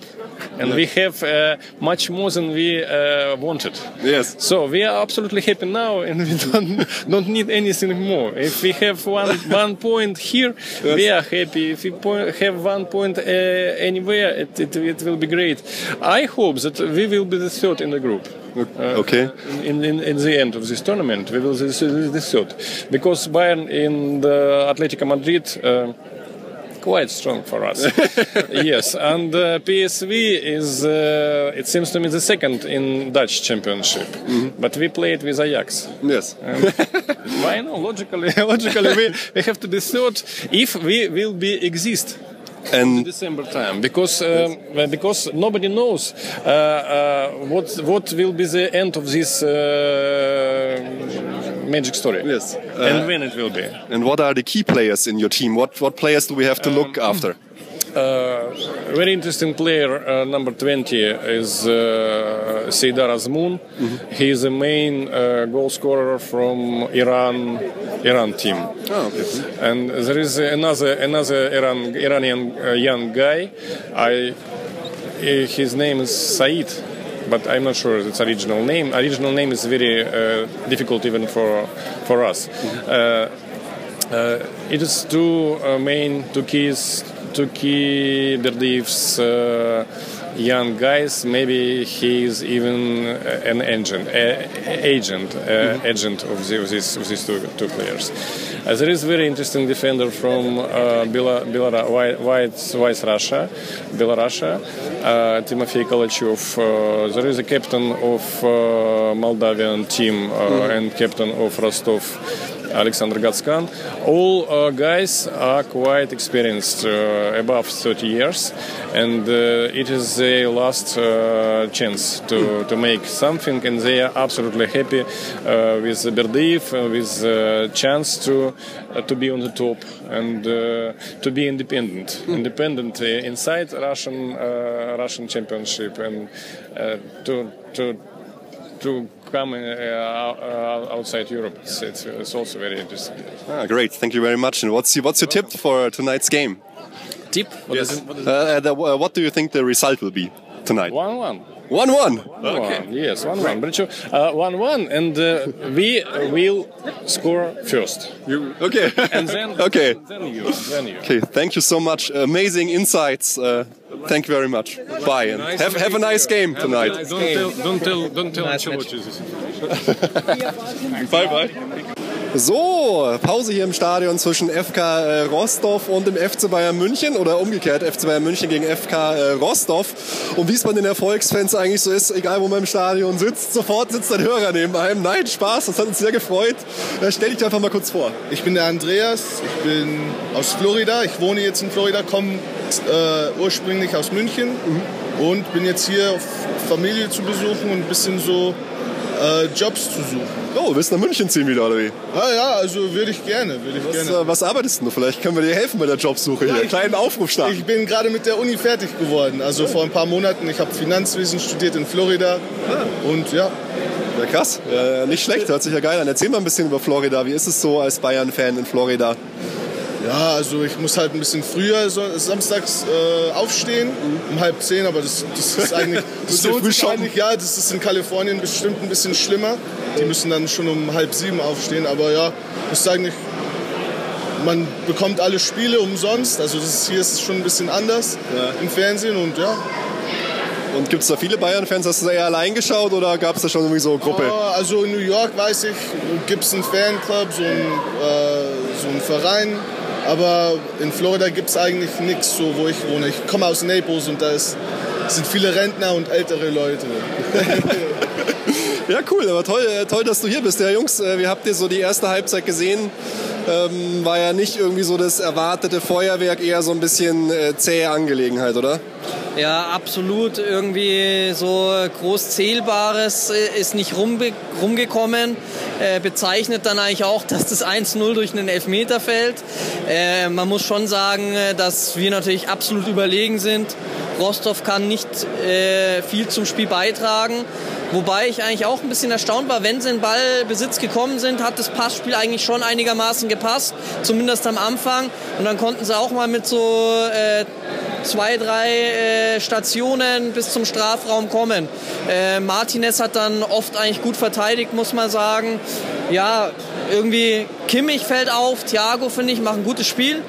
and we have uh, much more than we uh, wanted. Yes. So we are absolutely happy now, and we don't don't need anything more. If we have one one point here, we are happy. If we point, have one point uh, anywhere, it, it, it will be great. I hope that we will be the third in the group. Uh, Okay. In, in, in the end of this tournament, we will the third because Bayern in the Atletico Madrid. Uh, quite strong for us. yes, and uh, PSV is, uh, it seems to me, the second in Dutch championship. But we played with Ajax. Yes. Why no? Logically, logically, we, we have to be third if we will be exist. And December time, because um, uh, because nobody knows uh, uh, what what will be the end of this uh, magic story. Yes. and when it will be. and what are the key players in your team? What what players do we have to look after? Very interesting player, uh, number 20, is uh, Seydar Azmoun. He is the main uh, goal scorer from Iran Iran team. Oh, okay. And there is another another Iran, Iranian uh, young guy. I uh, his name is Said, but I'm not sure its original name. Original name is very uh, difficult even for for us. Uh, uh, it is two uh, main, two keys, two key Berdiv's uh, young guys. Maybe he is even uh, an agent, agent, uh, agent of, the, of, this, of these two, two players. Uh, there is very interesting defender from uh, Belarus, White, Russia, Belarus, uh, Timofey Kalachov. Uh, there is a captain of uh, Moldavian team uh, and captain of Rostov. Alexander Gatskan. All uh, guys are quite experienced, uh, above 30 years, and uh, it is their last uh, chance to, to make something, and they are absolutely happy uh, with Berdiv, uh, with uh, chance to to be on the top and uh, to be independent, independent uh, inside Russian uh, Russian Championship, and uh, to to to come uh, uh, outside Europe. It's, it's, it's also very interesting. Ah, great. Thank you very much. And what's your, what's your tip for tonight's game? Tip? What is it? What is it? Uh, the, uh, what do you think the result will be? tonight? One one. One one. one okay. One. Yes, one one. But you, uh, one one, and uh, we will score first. You okay? And then okay. Then you. Then you. Okay. Thank you so much. Amazing insights. Uh, thank you very much. Bye and nice have, have a nice game have tonight. Nice don't, game. Tell, don't tell don't tell nice Ancelotti bye bye. So, Pause hier im Stadion zwischen FK äh, Rostov und dem FC Bayern München oder umgekehrt FC Bayern München gegen FK äh, Rostov. Und wie es bei den Erfolgsfans eigentlich so ist, egal wo man im Stadion sitzt, sofort sitzt ein Hörer neben einem. Nein, Spaß, das hat uns sehr gefreut. Äh, stell dich einfach mal kurz vor. Ich bin der Andreas, ich bin aus Florida, ich wohne jetzt in Florida, komme äh, ursprünglich aus München und bin jetzt hier auf Familie zu besuchen und ein bisschen so äh, Jobs zu suchen. Oh, willst du nach München ziehen wieder, oder wie? Ah ja, also würde ich gerne, würde ich Was, gerne. äh, was arbeitest du? Vielleicht können wir dir helfen bei der Jobsuche hier. ich- Kleinen Aufruf starten. Ich bin gerade mit der Uni fertig geworden, also vor ein paar Monaten. Ich habe Finanzwesen studiert in Florida und ja, Ja, krass. Äh, nicht schlecht, hört sich ja geil an. Erzähl mal ein bisschen über Florida. Wie ist es so als Bayern-Fan in Florida? Ja, also ich muss halt ein bisschen früher so, samstags äh, aufstehen, um halb zehn, aber das, das ist eigentlich, das lohnt sich shoppen. eigentlich, ja, das ist in Kalifornien bestimmt ein bisschen schlimmer. Die müssen dann schon um halb sieben aufstehen, aber ja, das ist eigentlich, man bekommt alle Spiele umsonst, also das ist, hier ist es schon ein bisschen anders im Fernsehen und ja. Und gibt es da viele Bayern-Fans? Hast du da eher allein geschaut oder gab es da schon irgendwie so eine Gruppe? Oh, Also in New York weiß ich, gibt es einen Fanclub, so einen, äh, so einen Verein. Aber in Florida gibt es eigentlich nichts, so wo ich wohne. Ich komme aus Naples und da ist, sind viele Rentner und ältere Leute. Ja, cool, aber toll, äh, toll, dass du hier bist. Ja, Jungs, äh, wie habt ihr so die erste Halbzeit gesehen? Ähm, war ja nicht irgendwie so das erwartete Feuerwerk, eher so ein bisschen äh, zähe Angelegenheit, oder? Ja, absolut. Irgendwie so groß Zählbares äh, ist nicht rumbe rumgekommen. Äh, bezeichnet dann eigentlich auch, dass das 1-0 durch einen Elfmeter fällt. Äh, man muss schon sagen, äh, dass wir natürlich absolut überlegen sind. Rostov kann nicht äh, viel zum Spiel beitragen. Wobei ich eigentlich auch ein bisschen erstaunt war, wenn sie in Ballbesitz gekommen sind, hat das Passspiel eigentlich schon einigermaßen gepasst, zumindest am Anfang. Und dann konnten sie auch mal mit so äh, zwei, drei Stationen bis zum Strafraum kommen. Äh, Martinez hat dann oft eigentlich gut verteidigt, muss man sagen. Ja, irgendwie Kimmich fällt auf, Thiago finde ich macht ein gutes Spiel.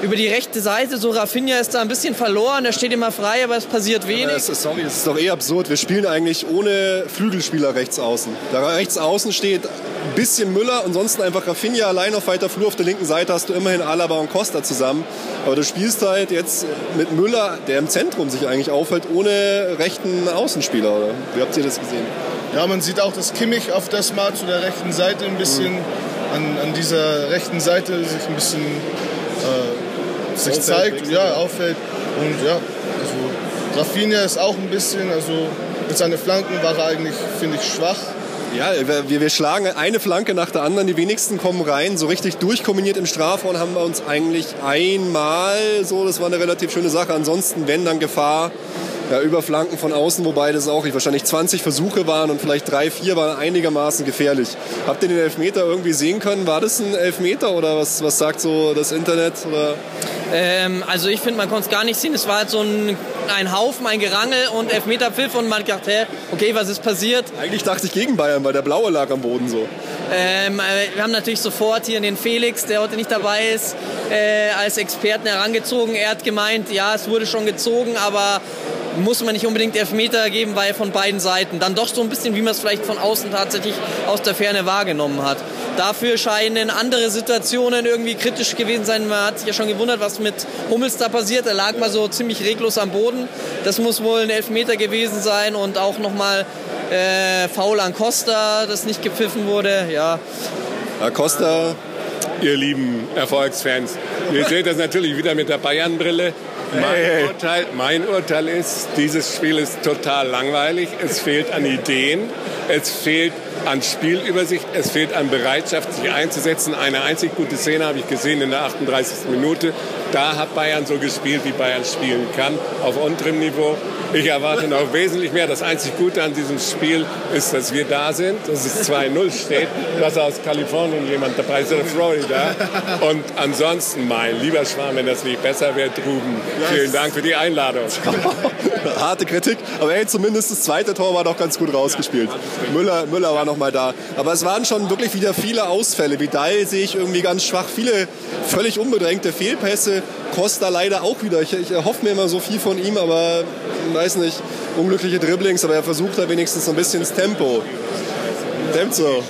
Über die rechte Seite, so Rafinha ist da ein bisschen verloren, er steht immer frei, aber es passiert wenig. Es ist, sorry, es ist doch eh absurd. Wir spielen eigentlich ohne Flügelspieler rechts außen. Da rechts außen steht ein bisschen Müller, ansonsten einfach Rafinha allein auf weiter Flur. Auf der linken Seite hast du immerhin Alaba und Costa zusammen. Aber du spielst halt jetzt mit Müller, der im Zentrum sich eigentlich aufhält, ohne rechten Außenspieler. Oder? Wie habt ihr das gesehen? Ja, man sieht auch, dass Kimmich auf der Smart zu der rechten Seite ein bisschen, an, an dieser rechten Seite sich ein bisschen äh, sich Auffällt, zeigt, ja. auffällt. Und ja, also Rafinha ist auch ein bisschen, also mit seinen Flanken war er eigentlich, finde ich, schwach. Ja, wir, wir schlagen eine Flanke nach der anderen. Die wenigsten kommen rein. So richtig durchkombiniert im Strafraum haben wir uns eigentlich einmal so. Das war eine relativ schöne Sache. Ansonsten, wenn dann Gefahr ja, über Flanken von außen, wobei das auch wahrscheinlich 20 Versuche waren und vielleicht drei, vier waren einigermaßen gefährlich. Habt ihr den Elfmeter irgendwie sehen können? War das ein Elfmeter oder was, was sagt so das Internet? Ähm, also ich finde, man konnte es gar nicht sehen. Es war halt so ein, ein Haufen, ein Gerangel und Elfmeterpfiff und man dachte, hä, okay, was ist passiert? Eigentlich dachte ich gegen Bayern, weil der Blaue lag am Boden so. Ähm, äh, wir haben natürlich sofort hier den Felix, der heute nicht dabei ist, äh, als Experten herangezogen. Er hat gemeint, ja, es wurde schon gezogen, aber muss man nicht unbedingt Elfmeter geben, weil von beiden Seiten. Dann doch so ein bisschen, wie man es vielleicht von außen tatsächlich aus der Ferne wahrgenommen hat. Dafür scheinen andere Situationen irgendwie kritisch gewesen sein. Man hat sich ja schon gewundert, was mit Hummels da passiert. Er lag mal so ziemlich reglos am Boden. Das muss wohl ein Elfmeter gewesen sein und auch nochmal äh, Foul an Costa, das nicht gepfiffen wurde. Ja, Acosta, Ihr lieben Erfolgsfans, ihr seht das natürlich wieder mit der Bayern-Brille. Mein, Hey. Urteil, mein Urteil ist, dieses Spiel ist total langweilig. Es fehlt an Ideen, es fehlt an Spielübersicht, es fehlt an Bereitschaft, sich einzusetzen. Eine einzig gute Szene habe ich gesehen in der 38. Minute. Da hat Bayern so gespielt, wie Bayern spielen kann, auf unterem Niveau. Ich erwarte noch wesentlich mehr. Das einzig Gute an diesem Spiel ist, dass wir da sind, dass es 2-0 steht, dass aus Kalifornien jemand dabei ist, oder Florida. Und ansonsten, mein lieber Schwan, wenn das nicht besser wäre drüben, Vielen Dank für die Einladung. Harte Kritik, aber hey, zumindest das zweite Tor war doch ganz gut rausgespielt. Müller, Müller war noch mal da. Aber es waren schon wirklich wieder viele Ausfälle. Vidal sehe ich irgendwie ganz schwach. Viele völlig unbedrängte Fehlpässe. Costa leider auch wieder. Ich, ich hoffe mir immer so viel von ihm, aber weiß nicht, unglückliche Dribblings, aber er versucht da wenigstens so ein bisschen das Tempo. Tempo.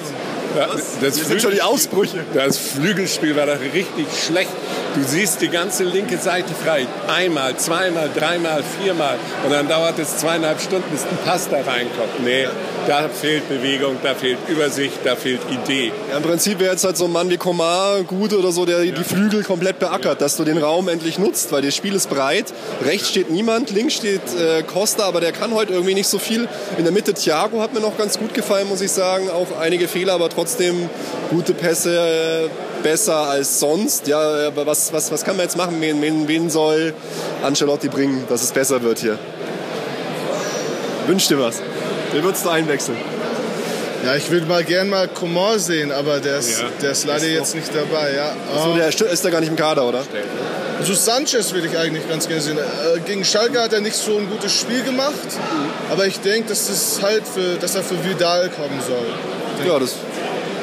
Ja, das, sind schon die Ausbrüche. Das Flügelspiel war doch richtig schlecht. Du siehst die ganze linke Seite frei. Einmal, zweimal, dreimal, viermal. Und dann dauert es zweieinhalb Stunden, bis ein Pass da reinkommt. Nee, da fehlt Bewegung, da fehlt Übersicht, da fehlt Idee. Ja, Im Prinzip wäre jetzt halt so ein Mann wie Komar gut oder so, der ja. die Flügel komplett beackert, dass du den Raum endlich nutzt, weil das Spiel ist breit. Rechts steht niemand, links steht äh, Costa, aber der kann heute irgendwie nicht so viel. In der Mitte Thiago hat mir noch ganz gut gefallen, muss ich sagen. Auch einige Fehler, aber trotzdem gute Pässe. Äh, besser als sonst. Ja, aber was, was, was kann man jetzt machen? Wen, wen, wen soll Ancelotti bringen, dass es besser wird hier? Wünsch dir was. Wen würdest du einwechseln? Ja, ich würde mal gern mal Coman sehen, aber der ist, ja. der ist leider ist jetzt nicht dabei. Ja. Oh. der ist da gar nicht im Kader, oder? Also Sanchez würde ich eigentlich ganz gerne sehen. Äh, gegen Schalke hat er nicht so ein gutes Spiel gemacht, aber ich denke, dass, das halt für, dass er für Vidal kommen soll. Ja, das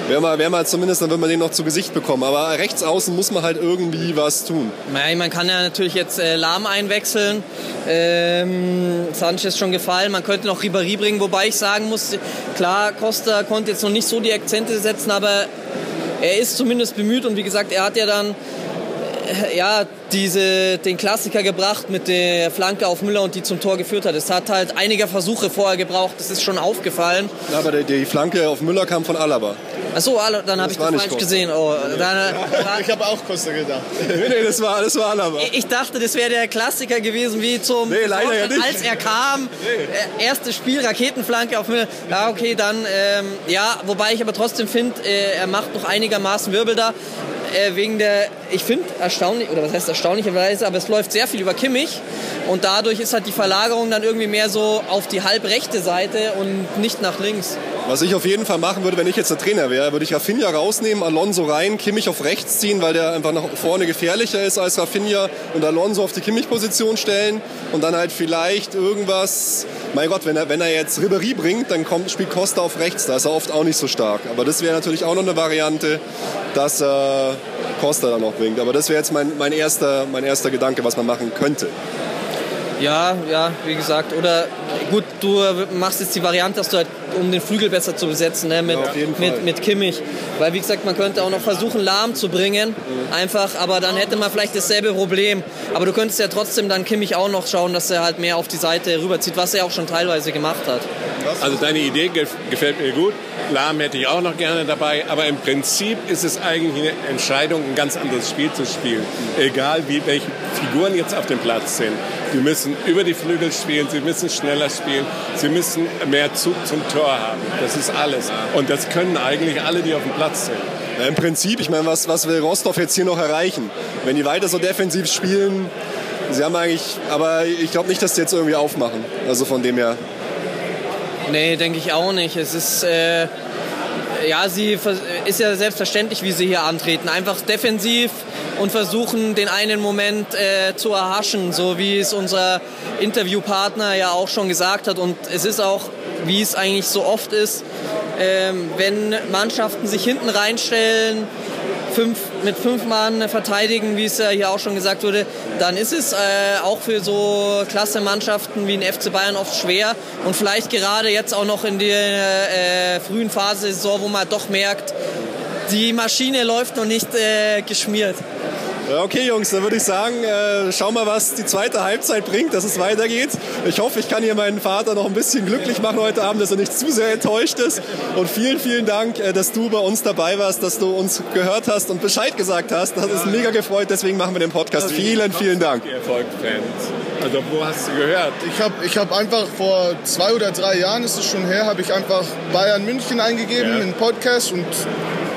Wäre mal, wär mal zumindest, dann wird man den noch zu Gesicht bekommen. Aber rechts außen muss man halt irgendwie was tun. Naja, man kann ja natürlich jetzt äh, Lahm einwechseln. Ähm, Sanchez schon gefallen. Man könnte noch Ribéry bringen, wobei ich sagen muss, klar, Costa konnte jetzt noch nicht so die Akzente setzen, aber er ist zumindest bemüht und wie gesagt, er hat ja dann ja, diese, den Klassiker gebracht mit der Flanke auf Müller und die zum Tor geführt hat. Es hat halt einige Versuche vorher gebraucht, das ist schon aufgefallen. Ja, aber die, die Flanke auf Müller kam von Alaba. Achso, dann habe ich das falsch Costa. gesehen. Oh, dann, ja. ich habe auch Costa gedacht. nee, nee, das war, das war Alaba. Ich dachte, das wäre der Klassiker gewesen, wie zum nee, leider ja nicht. als er kam. Nee. Äh, erstes Spiel, Raketenflanke auf Müller. Ja, okay, dann, ähm, ja, wobei ich aber trotzdem finde, äh, er macht noch einigermaßen Wirbel da. Äh, wegen der, ich finde erstaunlich, oder was heißt erstaunlicherweise, aber es läuft sehr viel über Kimmich und dadurch ist halt die Verlagerung dann irgendwie mehr so auf die halbrechte Seite und nicht nach links. Was ich auf jeden Fall machen würde, wenn ich jetzt der Trainer wäre, würde ich Rafinha rausnehmen, Alonso rein, Kimmich auf rechts ziehen, weil der einfach nach vorne gefährlicher ist als Rafinha und Alonso auf die Kimmich-Position stellen und dann halt vielleicht irgendwas, mein Gott, wenn er, wenn er jetzt Ribéry bringt, dann kommt, spielt Costa auf rechts, da ist er oft auch nicht so stark. Aber das wäre natürlich auch noch eine Variante, dass äh, Costa dann noch bringt. Aber das wäre jetzt mein, mein, erster, mein erster Gedanke, was man machen könnte. Ja, ja, wie gesagt. Oder gut, du machst jetzt die Variante, dass du halt, um den Flügel besser zu besetzen, ne, mit, ja, mit, mit Kimmich. Weil, wie gesagt, man könnte auch noch versuchen, Lahm zu bringen. Mhm. Einfach, aber dann hätte man vielleicht dasselbe Problem. Aber du könntest ja trotzdem dann Kimmich auch noch schauen, dass er halt mehr auf die Seite rüberzieht, was er auch schon teilweise gemacht hat. Also deine Idee gefällt mir gut. Lahm hätte ich auch noch gerne dabei. Aber im Prinzip ist es eigentlich eine Entscheidung, ein ganz anderes Spiel zu spielen. Egal, wie, welche Figuren jetzt auf dem Platz sind. Die müssen über die Flügel spielen, sie müssen schneller spielen, sie müssen mehr Zug zum Tor haben. Das ist alles. Und das können eigentlich alle, die auf dem Platz sind. Ja, Im Prinzip, ich meine, was, was will Rostov jetzt hier noch erreichen? Wenn die weiter so defensiv spielen, sie haben eigentlich, aber ich glaube nicht, dass sie jetzt irgendwie aufmachen. Also von dem her. Nee, denke ich auch nicht. Es ist, äh, ja, sie ist ja selbstverständlich, wie sie hier antreten. Einfach defensiv und versuchen, den einen Moment äh, zu erhaschen, so wie es unser Interviewpartner ja auch schon gesagt hat. Und es ist auch, wie es eigentlich so oft ist, ähm, wenn Mannschaften sich hinten reinstellen, fünf, mit fünf Mann verteidigen, wie es ja hier auch schon gesagt wurde, dann ist es äh, auch für so klasse Mannschaften wie den FC Bayern oft schwer und vielleicht gerade jetzt auch noch in der äh, frühen Phase der Saison, wo man doch merkt, die Maschine läuft noch nicht äh, geschmiert. Okay, Jungs, dann würde ich sagen, äh, schau mal, was die zweite Halbzeit bringt, dass es weitergeht. Ich hoffe, ich kann hier meinen Vater noch ein bisschen glücklich machen heute Abend, dass er nicht zu sehr enttäuscht ist. Und vielen, vielen Dank, äh, dass du bei uns dabei warst, dass du uns gehört hast und Bescheid gesagt hast. Das hat uns mega gefreut, deswegen machen wir den Podcast. Vielen, vielen Dank. Also wo hast du gehört? Ich habe ich hab einfach vor zwei oder drei Jahren, ist es schon her, habe ich einfach Bayern München eingegeben ja. in Podcast und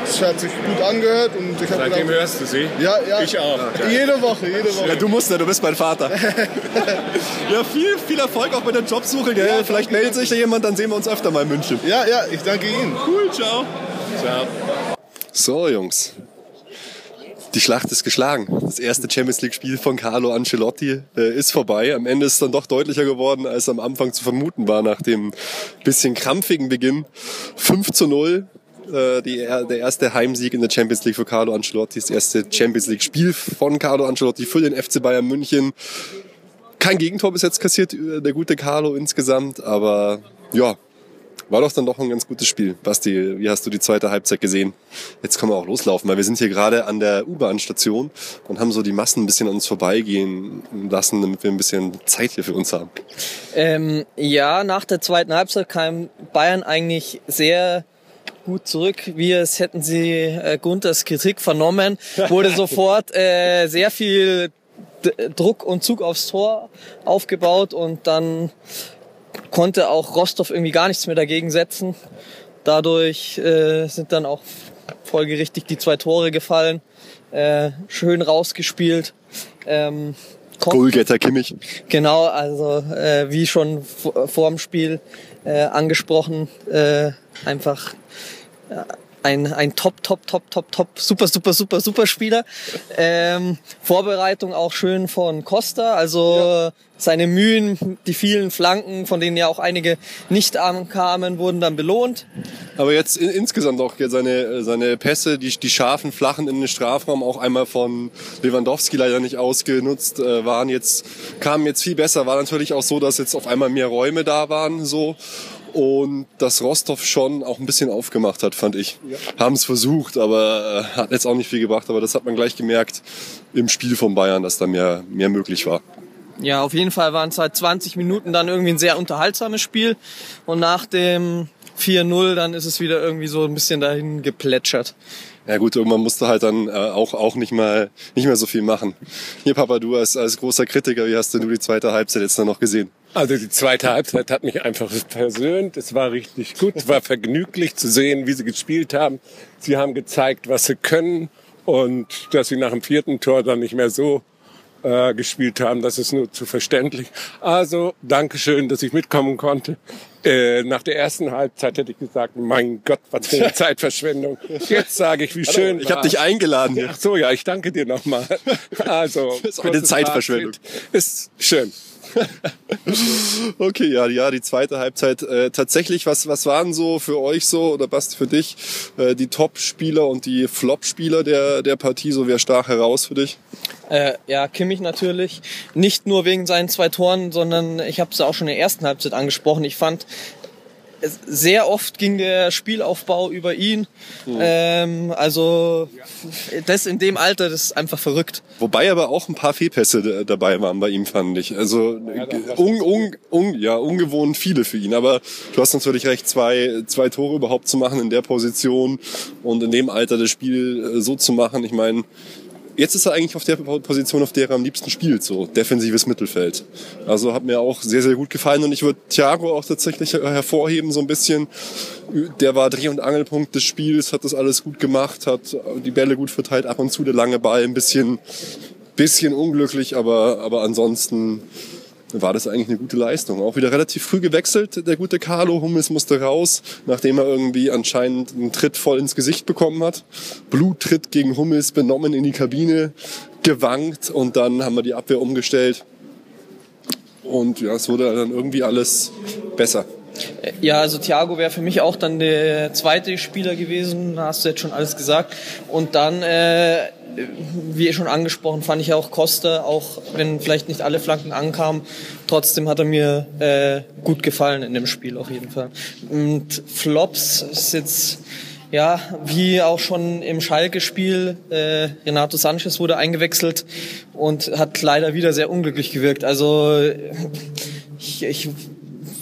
es hat sich gut angehört. Und ich Seitdem gedacht, hörst du sie? Ja, ja. Ich auch. Jede Woche, jede Woche. Ja, du musst ja, du bist mein Vater. ja, viel, viel Erfolg auch bei der Jobsuche, gell? Ja, Vielleicht meldet sich da jemand, dann sehen wir uns öfter mal in München. Ja, ja, ich danke Ihnen. Cool, ciao. Ciao. So, Jungs. Die Schlacht ist geschlagen. Das erste Champions League-Spiel von Carlo Ancelotti äh, ist vorbei. Am Ende ist es dann doch deutlicher geworden, als am Anfang zu vermuten war, nach dem bisschen krampfigen Beginn. 5 zu 0. Äh, die, der erste Heimsieg in der Champions League für Carlo Ancelotti. Das erste Champions League-Spiel von Carlo Ancelotti für den FC Bayern München. Kein Gegentor bis jetzt kassiert, äh, der gute Carlo insgesamt. Aber ja, war doch dann doch ein ganz gutes Spiel. Basti, wie hast du die zweite Halbzeit gesehen? Jetzt können wir auch loslaufen, weil wir sind hier gerade an der U-Bahn-Station und haben so die Massen ein bisschen an uns vorbeigehen lassen, damit wir ein bisschen Zeit hier für uns haben. Ähm, ja, nach der zweiten Halbzeit kam Bayern eigentlich sehr gut zurück, wie es hätten sie äh, Gunthers Kritik vernommen, wurde sofort äh, sehr viel D Druck und Zug aufs Tor aufgebaut und dann konnte auch Rostov irgendwie gar nichts mehr dagegen setzen. Dadurch äh, sind dann auch folgerichtig die zwei Tore gefallen. Äh, schön rausgespielt. Ähm, Goalgetter Kimmich. Genau, also äh, wie schon vor dem Spiel äh, angesprochen, äh, einfach ein, ein Top, Top, Top, Top, Top, super, super, super, super Spieler. Ähm, Vorbereitung auch schön von Costa, also ja. seine Mühen, die vielen Flanken, von denen ja auch einige nicht ankamen, wurden dann belohnt. Aber jetzt in, insgesamt auch seine, seine Pässe, die, die scharfen, flachen in den Strafraum, auch einmal von Lewandowski leider nicht ausgenutzt, äh, waren jetzt, kamen jetzt viel besser. War natürlich auch so, dass jetzt auf einmal mehr Räume da waren, so und dass Rostov schon auch ein bisschen aufgemacht hat, fand ich. Ja. Haben es versucht, aber äh, hat jetzt auch nicht viel gebracht. Aber das hat man gleich gemerkt im Spiel von Bayern, dass da mehr, mehr möglich war. Ja, auf jeden Fall waren es halt 20 Minuten dann irgendwie ein sehr unterhaltsames Spiel. Und nach dem 4-0 dann ist es wieder irgendwie so ein bisschen dahin geplätschert. Ja gut, irgendwann musste halt dann äh, auch, auch nicht, mal, nicht mehr so viel machen. Hier, Papa, du als, als großer Kritiker, wie hast denn du die zweite Halbzeit jetzt noch gesehen? Also die zweite Halbzeit hat mich einfach versöhnt. Es war richtig gut. Es war vergnüglich zu sehen, wie sie gespielt haben. Sie haben gezeigt, was sie können und dass sie nach dem vierten Tor dann nicht mehr so äh, gespielt haben. Das ist nur zu verständlich. Also Dankeschön, dass ich mitkommen konnte. Äh, nach der ersten Halbzeit hätte ich gesagt, mein Gott, was für eine Zeitverschwendung. Jetzt sage ich, wie schön. Hallo, ich habe dich eingeladen. Ach so, ja, ich danke dir nochmal. Also ist eine Zeitverschwendung. Ist schön. okay, ja, ja, die zweite Halbzeit. Äh, tatsächlich, was, was waren so für euch so oder Basti für dich äh, die Top-Spieler und die Flop-Spieler der, der Partie? So wer stach heraus für dich? Äh, ja, Kimmich natürlich. Nicht nur wegen seinen zwei Toren, sondern ich habe es auch schon in der ersten Halbzeit angesprochen. Ich fand, sehr oft ging der Spielaufbau über ihn. Mhm. Ähm, also das in dem Alter, das ist einfach verrückt. Wobei aber auch ein paar Fehlpässe dabei waren bei ihm, fand ich. Also un, un, un, ja, ungewohnt viele für ihn. Aber du hast natürlich recht, zwei, zwei Tore überhaupt zu machen in der Position und in dem Alter das Spiel äh, so zu machen. Ich meine, Jetzt ist er eigentlich auf der Position, auf der er am liebsten spielt, so defensives Mittelfeld. Also hat mir auch sehr, sehr gut gefallen und ich würde Thiago auch tatsächlich hervorheben, so ein bisschen. Der war Dreh- und Angelpunkt des Spiels, hat das alles gut gemacht, hat die Bälle gut verteilt, ab und zu der lange Ball, ein bisschen, bisschen unglücklich, aber, aber ansonsten war das eigentlich eine gute Leistung. Auch wieder relativ früh gewechselt, der gute Carlo. Hummels musste raus, nachdem er irgendwie anscheinend einen Tritt voll ins Gesicht bekommen hat. Bluttritt gegen Hummels benommen in die Kabine, gewankt und dann haben wir die Abwehr umgestellt. Und ja, es wurde dann irgendwie alles besser. Ja, also Thiago wäre für mich auch dann der zweite Spieler gewesen, hast du jetzt schon alles gesagt. Und dann, äh, wie schon angesprochen, fand ich auch Costa, auch wenn vielleicht nicht alle Flanken ankamen, trotzdem hat er mir äh, gut gefallen in dem Spiel auf jeden Fall. Und Flops ist jetzt ja, wie auch schon im Schalke-Spiel, äh, Renato Sanchez wurde eingewechselt und hat leider wieder sehr unglücklich gewirkt. Also ich, ich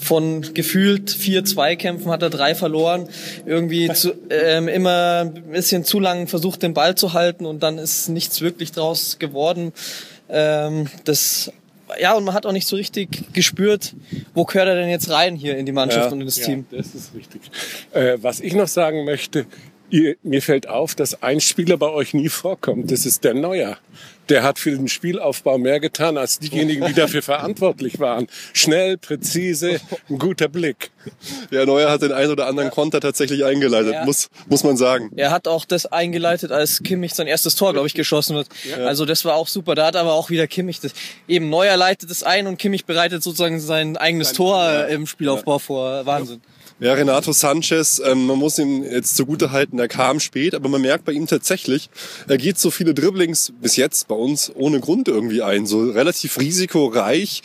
von gefühlt vier Zweikämpfen hat er drei verloren. Irgendwie zu, ähm, immer ein bisschen zu lang versucht, den Ball zu halten und dann ist nichts wirklich draus geworden. Ähm, das ja, und man hat auch nicht so richtig gespürt, wo gehört er denn jetzt rein hier in die Mannschaft ja, und in das ja, Team. Das ist richtig. Äh, was ich noch sagen möchte, ihr, mir fällt auf, dass ein Spieler bei euch nie vorkommt. Das ist der Neuer. der hat für den Spielaufbau mehr getan als diejenigen, die dafür verantwortlich waren. Schnell, präzise, ein guter Blick. Ja, Neuer hat den einen oder anderen Konter tatsächlich eingeleitet, Ja. muss, muss man sagen. Er hat auch das eingeleitet, als Kimmich sein erstes Tor, glaube ich, geschossen wird. Also das war auch super. Da hat aber auch wieder Kimmich das. Eben Neuer leitet es ein und Kimmich bereitet sozusagen sein eigenes Tor äh, im Spielaufbau vor. Wahnsinn. Ja, Renato Sanchez, ähm, man muss ihm jetzt zugute halten, er kam spät, aber man merkt bei ihm tatsächlich, er geht so viele Dribblings bis jetzt bei uns ohne Grund irgendwie ein, so relativ risikoreich,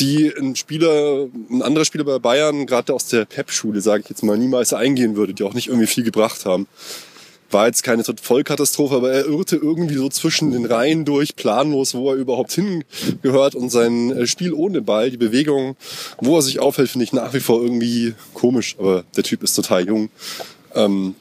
die ein Spieler, ein anderer Spieler bei Bayern, gerade aus der Pep-Schule, sage ich jetzt mal, niemals eingehen würde, die auch nicht irgendwie viel gebracht haben. War jetzt keine Vollkatastrophe, aber er irrte irgendwie so zwischen den Reihen durch, planlos, wo er überhaupt hingehört und sein äh, Spiel ohne Ball, die Bewegung, wo er sich aufhält, finde ich nach wie vor irgendwie komisch. Aber der Typ ist total jung. Ähm,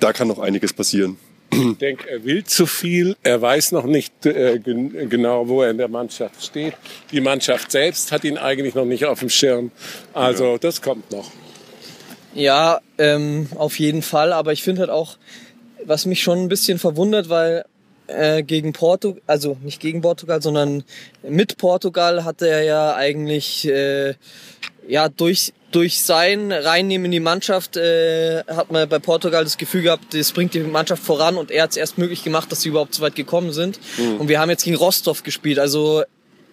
da kann noch einiges passieren. Ich denke, er will zu viel. Er weiß noch nicht äh, gen genau, wo er in der Mannschaft steht. Die Mannschaft selbst hat ihn eigentlich noch nicht auf dem Schirm. Also das kommt noch. Ja, ähm, auf jeden Fall. Aber ich finde halt auch, was mich schon ein bisschen verwundert, weil äh, gegen Portugal, also nicht gegen Portugal, sondern mit Portugal hatte er ja eigentlich äh, ja durch durch sein Reinnehmen in die Mannschaft äh, hat man bei Portugal das Gefühl gehabt, das bringt die Mannschaft voran und er hat es erst möglich gemacht, dass sie überhaupt so weit gekommen sind. Und wir haben jetzt gegen Rostov gespielt, also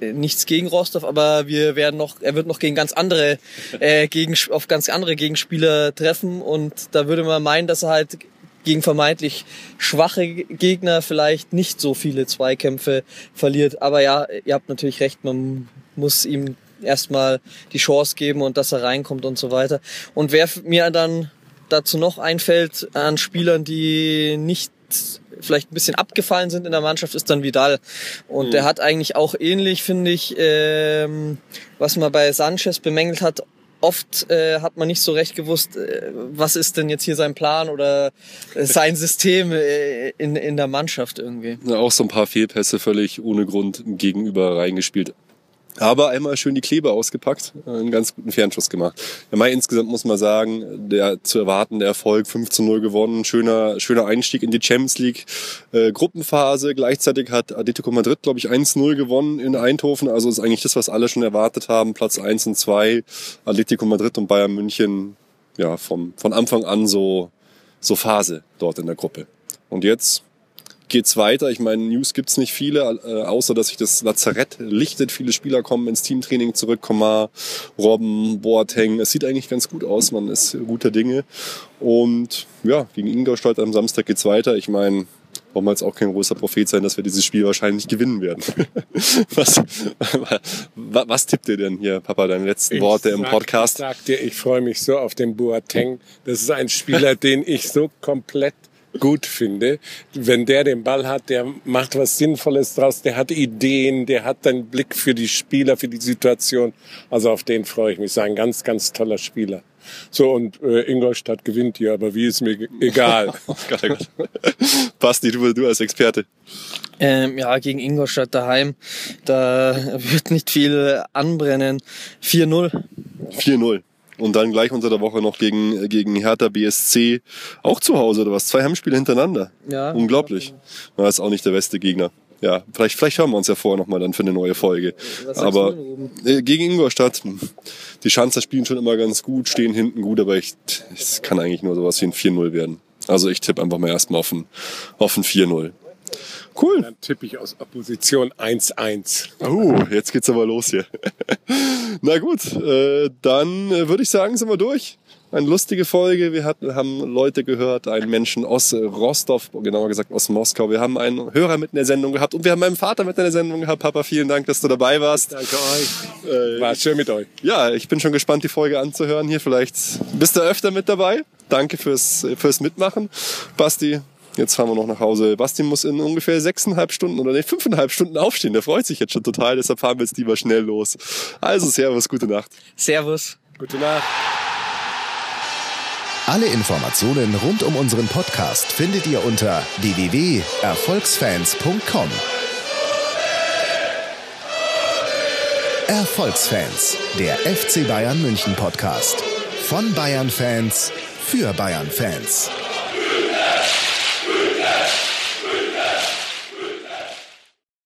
äh, nichts gegen Rostov, aber wir werden noch, er wird noch gegen ganz andere, äh, gegen, auf ganz andere Gegenspieler treffen und da würde man meinen, dass er halt gegen vermeintlich schwache Gegner vielleicht nicht so viele Zweikämpfe verliert. Aber ja, ihr habt natürlich recht, man muss ihm erstmal die Chance geben und dass er reinkommt und so weiter. Und wer mir dann dazu noch einfällt an Spielern, die nicht vielleicht ein bisschen abgefallen sind in der Mannschaft, ist dann Vidal. Und der hat eigentlich auch ähnlich, finde ich, ähm, was man bei Sanchez bemängelt hat, oft äh, hat man nicht so recht gewusst, äh, was ist denn jetzt hier sein Plan oder äh, sein System äh, in, in der Mannschaft irgendwie. Auch so ein paar Fehlpässe völlig ohne Grund gegenüber reingespielt. Aber einmal schön die Kleber ausgepackt, äh, einen ganz guten Fernschuss gemacht. Ja, mal insgesamt muss man sagen, der zu erwartende Erfolg 5 zu 0 gewonnen, schöner, schöner Einstieg in die Champions League äh, Gruppenphase. Gleichzeitig hat Atletico Madrid, glaube ich, 1-0 gewonnen in Eindhoven. Also ist eigentlich das, was alle schon erwartet haben. Platz 1 und 2, Atletico Madrid und Bayern München, ja, vom, von Anfang an so, so Phase dort in der Gruppe. Und jetzt geht's weiter. Ich meine, News gibt's nicht viele, äh, außer dass sich das Lazarett lichtet. Viele Spieler kommen ins Teamtraining zurück. Komar, Robben, Boateng. Es sieht eigentlich ganz gut aus. Man ist guter Dinge. Und ja, gegen Ingolstadt am Samstag geht's weiter. Ich meine, wollen wir jetzt auch kein großer Prophet sein, dass wir dieses Spiel wahrscheinlich gewinnen werden. was, was, tippt ihr denn hier, Papa, deine letzten Worte im sag- Podcast? Ich sag dir, ich freue mich so auf den Boateng. Das ist ein Spieler, den ich so komplett gut finde. Wenn der den Ball hat, der macht was Sinnvolles draus, der hat Ideen, der hat einen Blick für die Spieler, für die Situation. Also auf den freue ich mich. Ist ein ganz, ganz toller Spieler. So, und äh, Ingolstadt gewinnt hier, aber wie ist mir egal. Gott, oh Gott. Basti, du, du als Experte. Ähm, ja, gegen Ingolstadt daheim, da wird nicht viel anbrennen. 4-0. 4-0. Und dann gleich unter der Woche noch gegen, gegen Hertha BSC. Auch zu Hause oder was? Zwei Heimspiele hintereinander. Ja. Unglaublich. Na, ist auch nicht der beste Gegner. Ja, vielleicht, vielleicht hören wir uns ja vorher nochmal dann für eine neue Folge. Aber du äh, gegen Ingolstadt, die Schanzer spielen schon immer ganz gut, stehen hinten gut, aber ich, es kann eigentlich nur sowas wie ein 4-0 werden. Also ich tippe einfach mal erstmal auf ein, auf ein 4-0. Cool. Dann tippe ich aus Opposition 1-1. Oh, jetzt geht's aber los hier. Na gut, äh, dann äh, würde ich sagen, sind wir durch. Eine lustige Folge. Wir hatten, haben Leute gehört, einen Menschen aus äh, Rostov, genauer gesagt aus Moskau. Wir haben einen Hörer mit in der Sendung gehabt und wir haben meinen Vater mit in der Sendung gehabt. Papa, vielen Dank, dass du dabei warst. Danke euch. War schön mit euch. Ja, ich bin schon gespannt, die Folge anzuhören hier. Vielleicht bist du öfter mit dabei. Danke fürs, fürs Mitmachen. Basti, jetzt fahren wir noch nach Hause. Basti muss in ungefähr sechseinhalb Stunden oder nee, fünfeinhalb Stunden aufstehen. Der freut sich jetzt schon total, deshalb fahren wir jetzt lieber schnell los. Also, Servus, gute Nacht. Servus. Gute Nacht. Alle Informationen rund um unseren Podcast findet ihr unter www.erfolgsfans.com. Erfolgsfans, der FC Bayern München Podcast. Von Bayern Fans für Bayern Fans.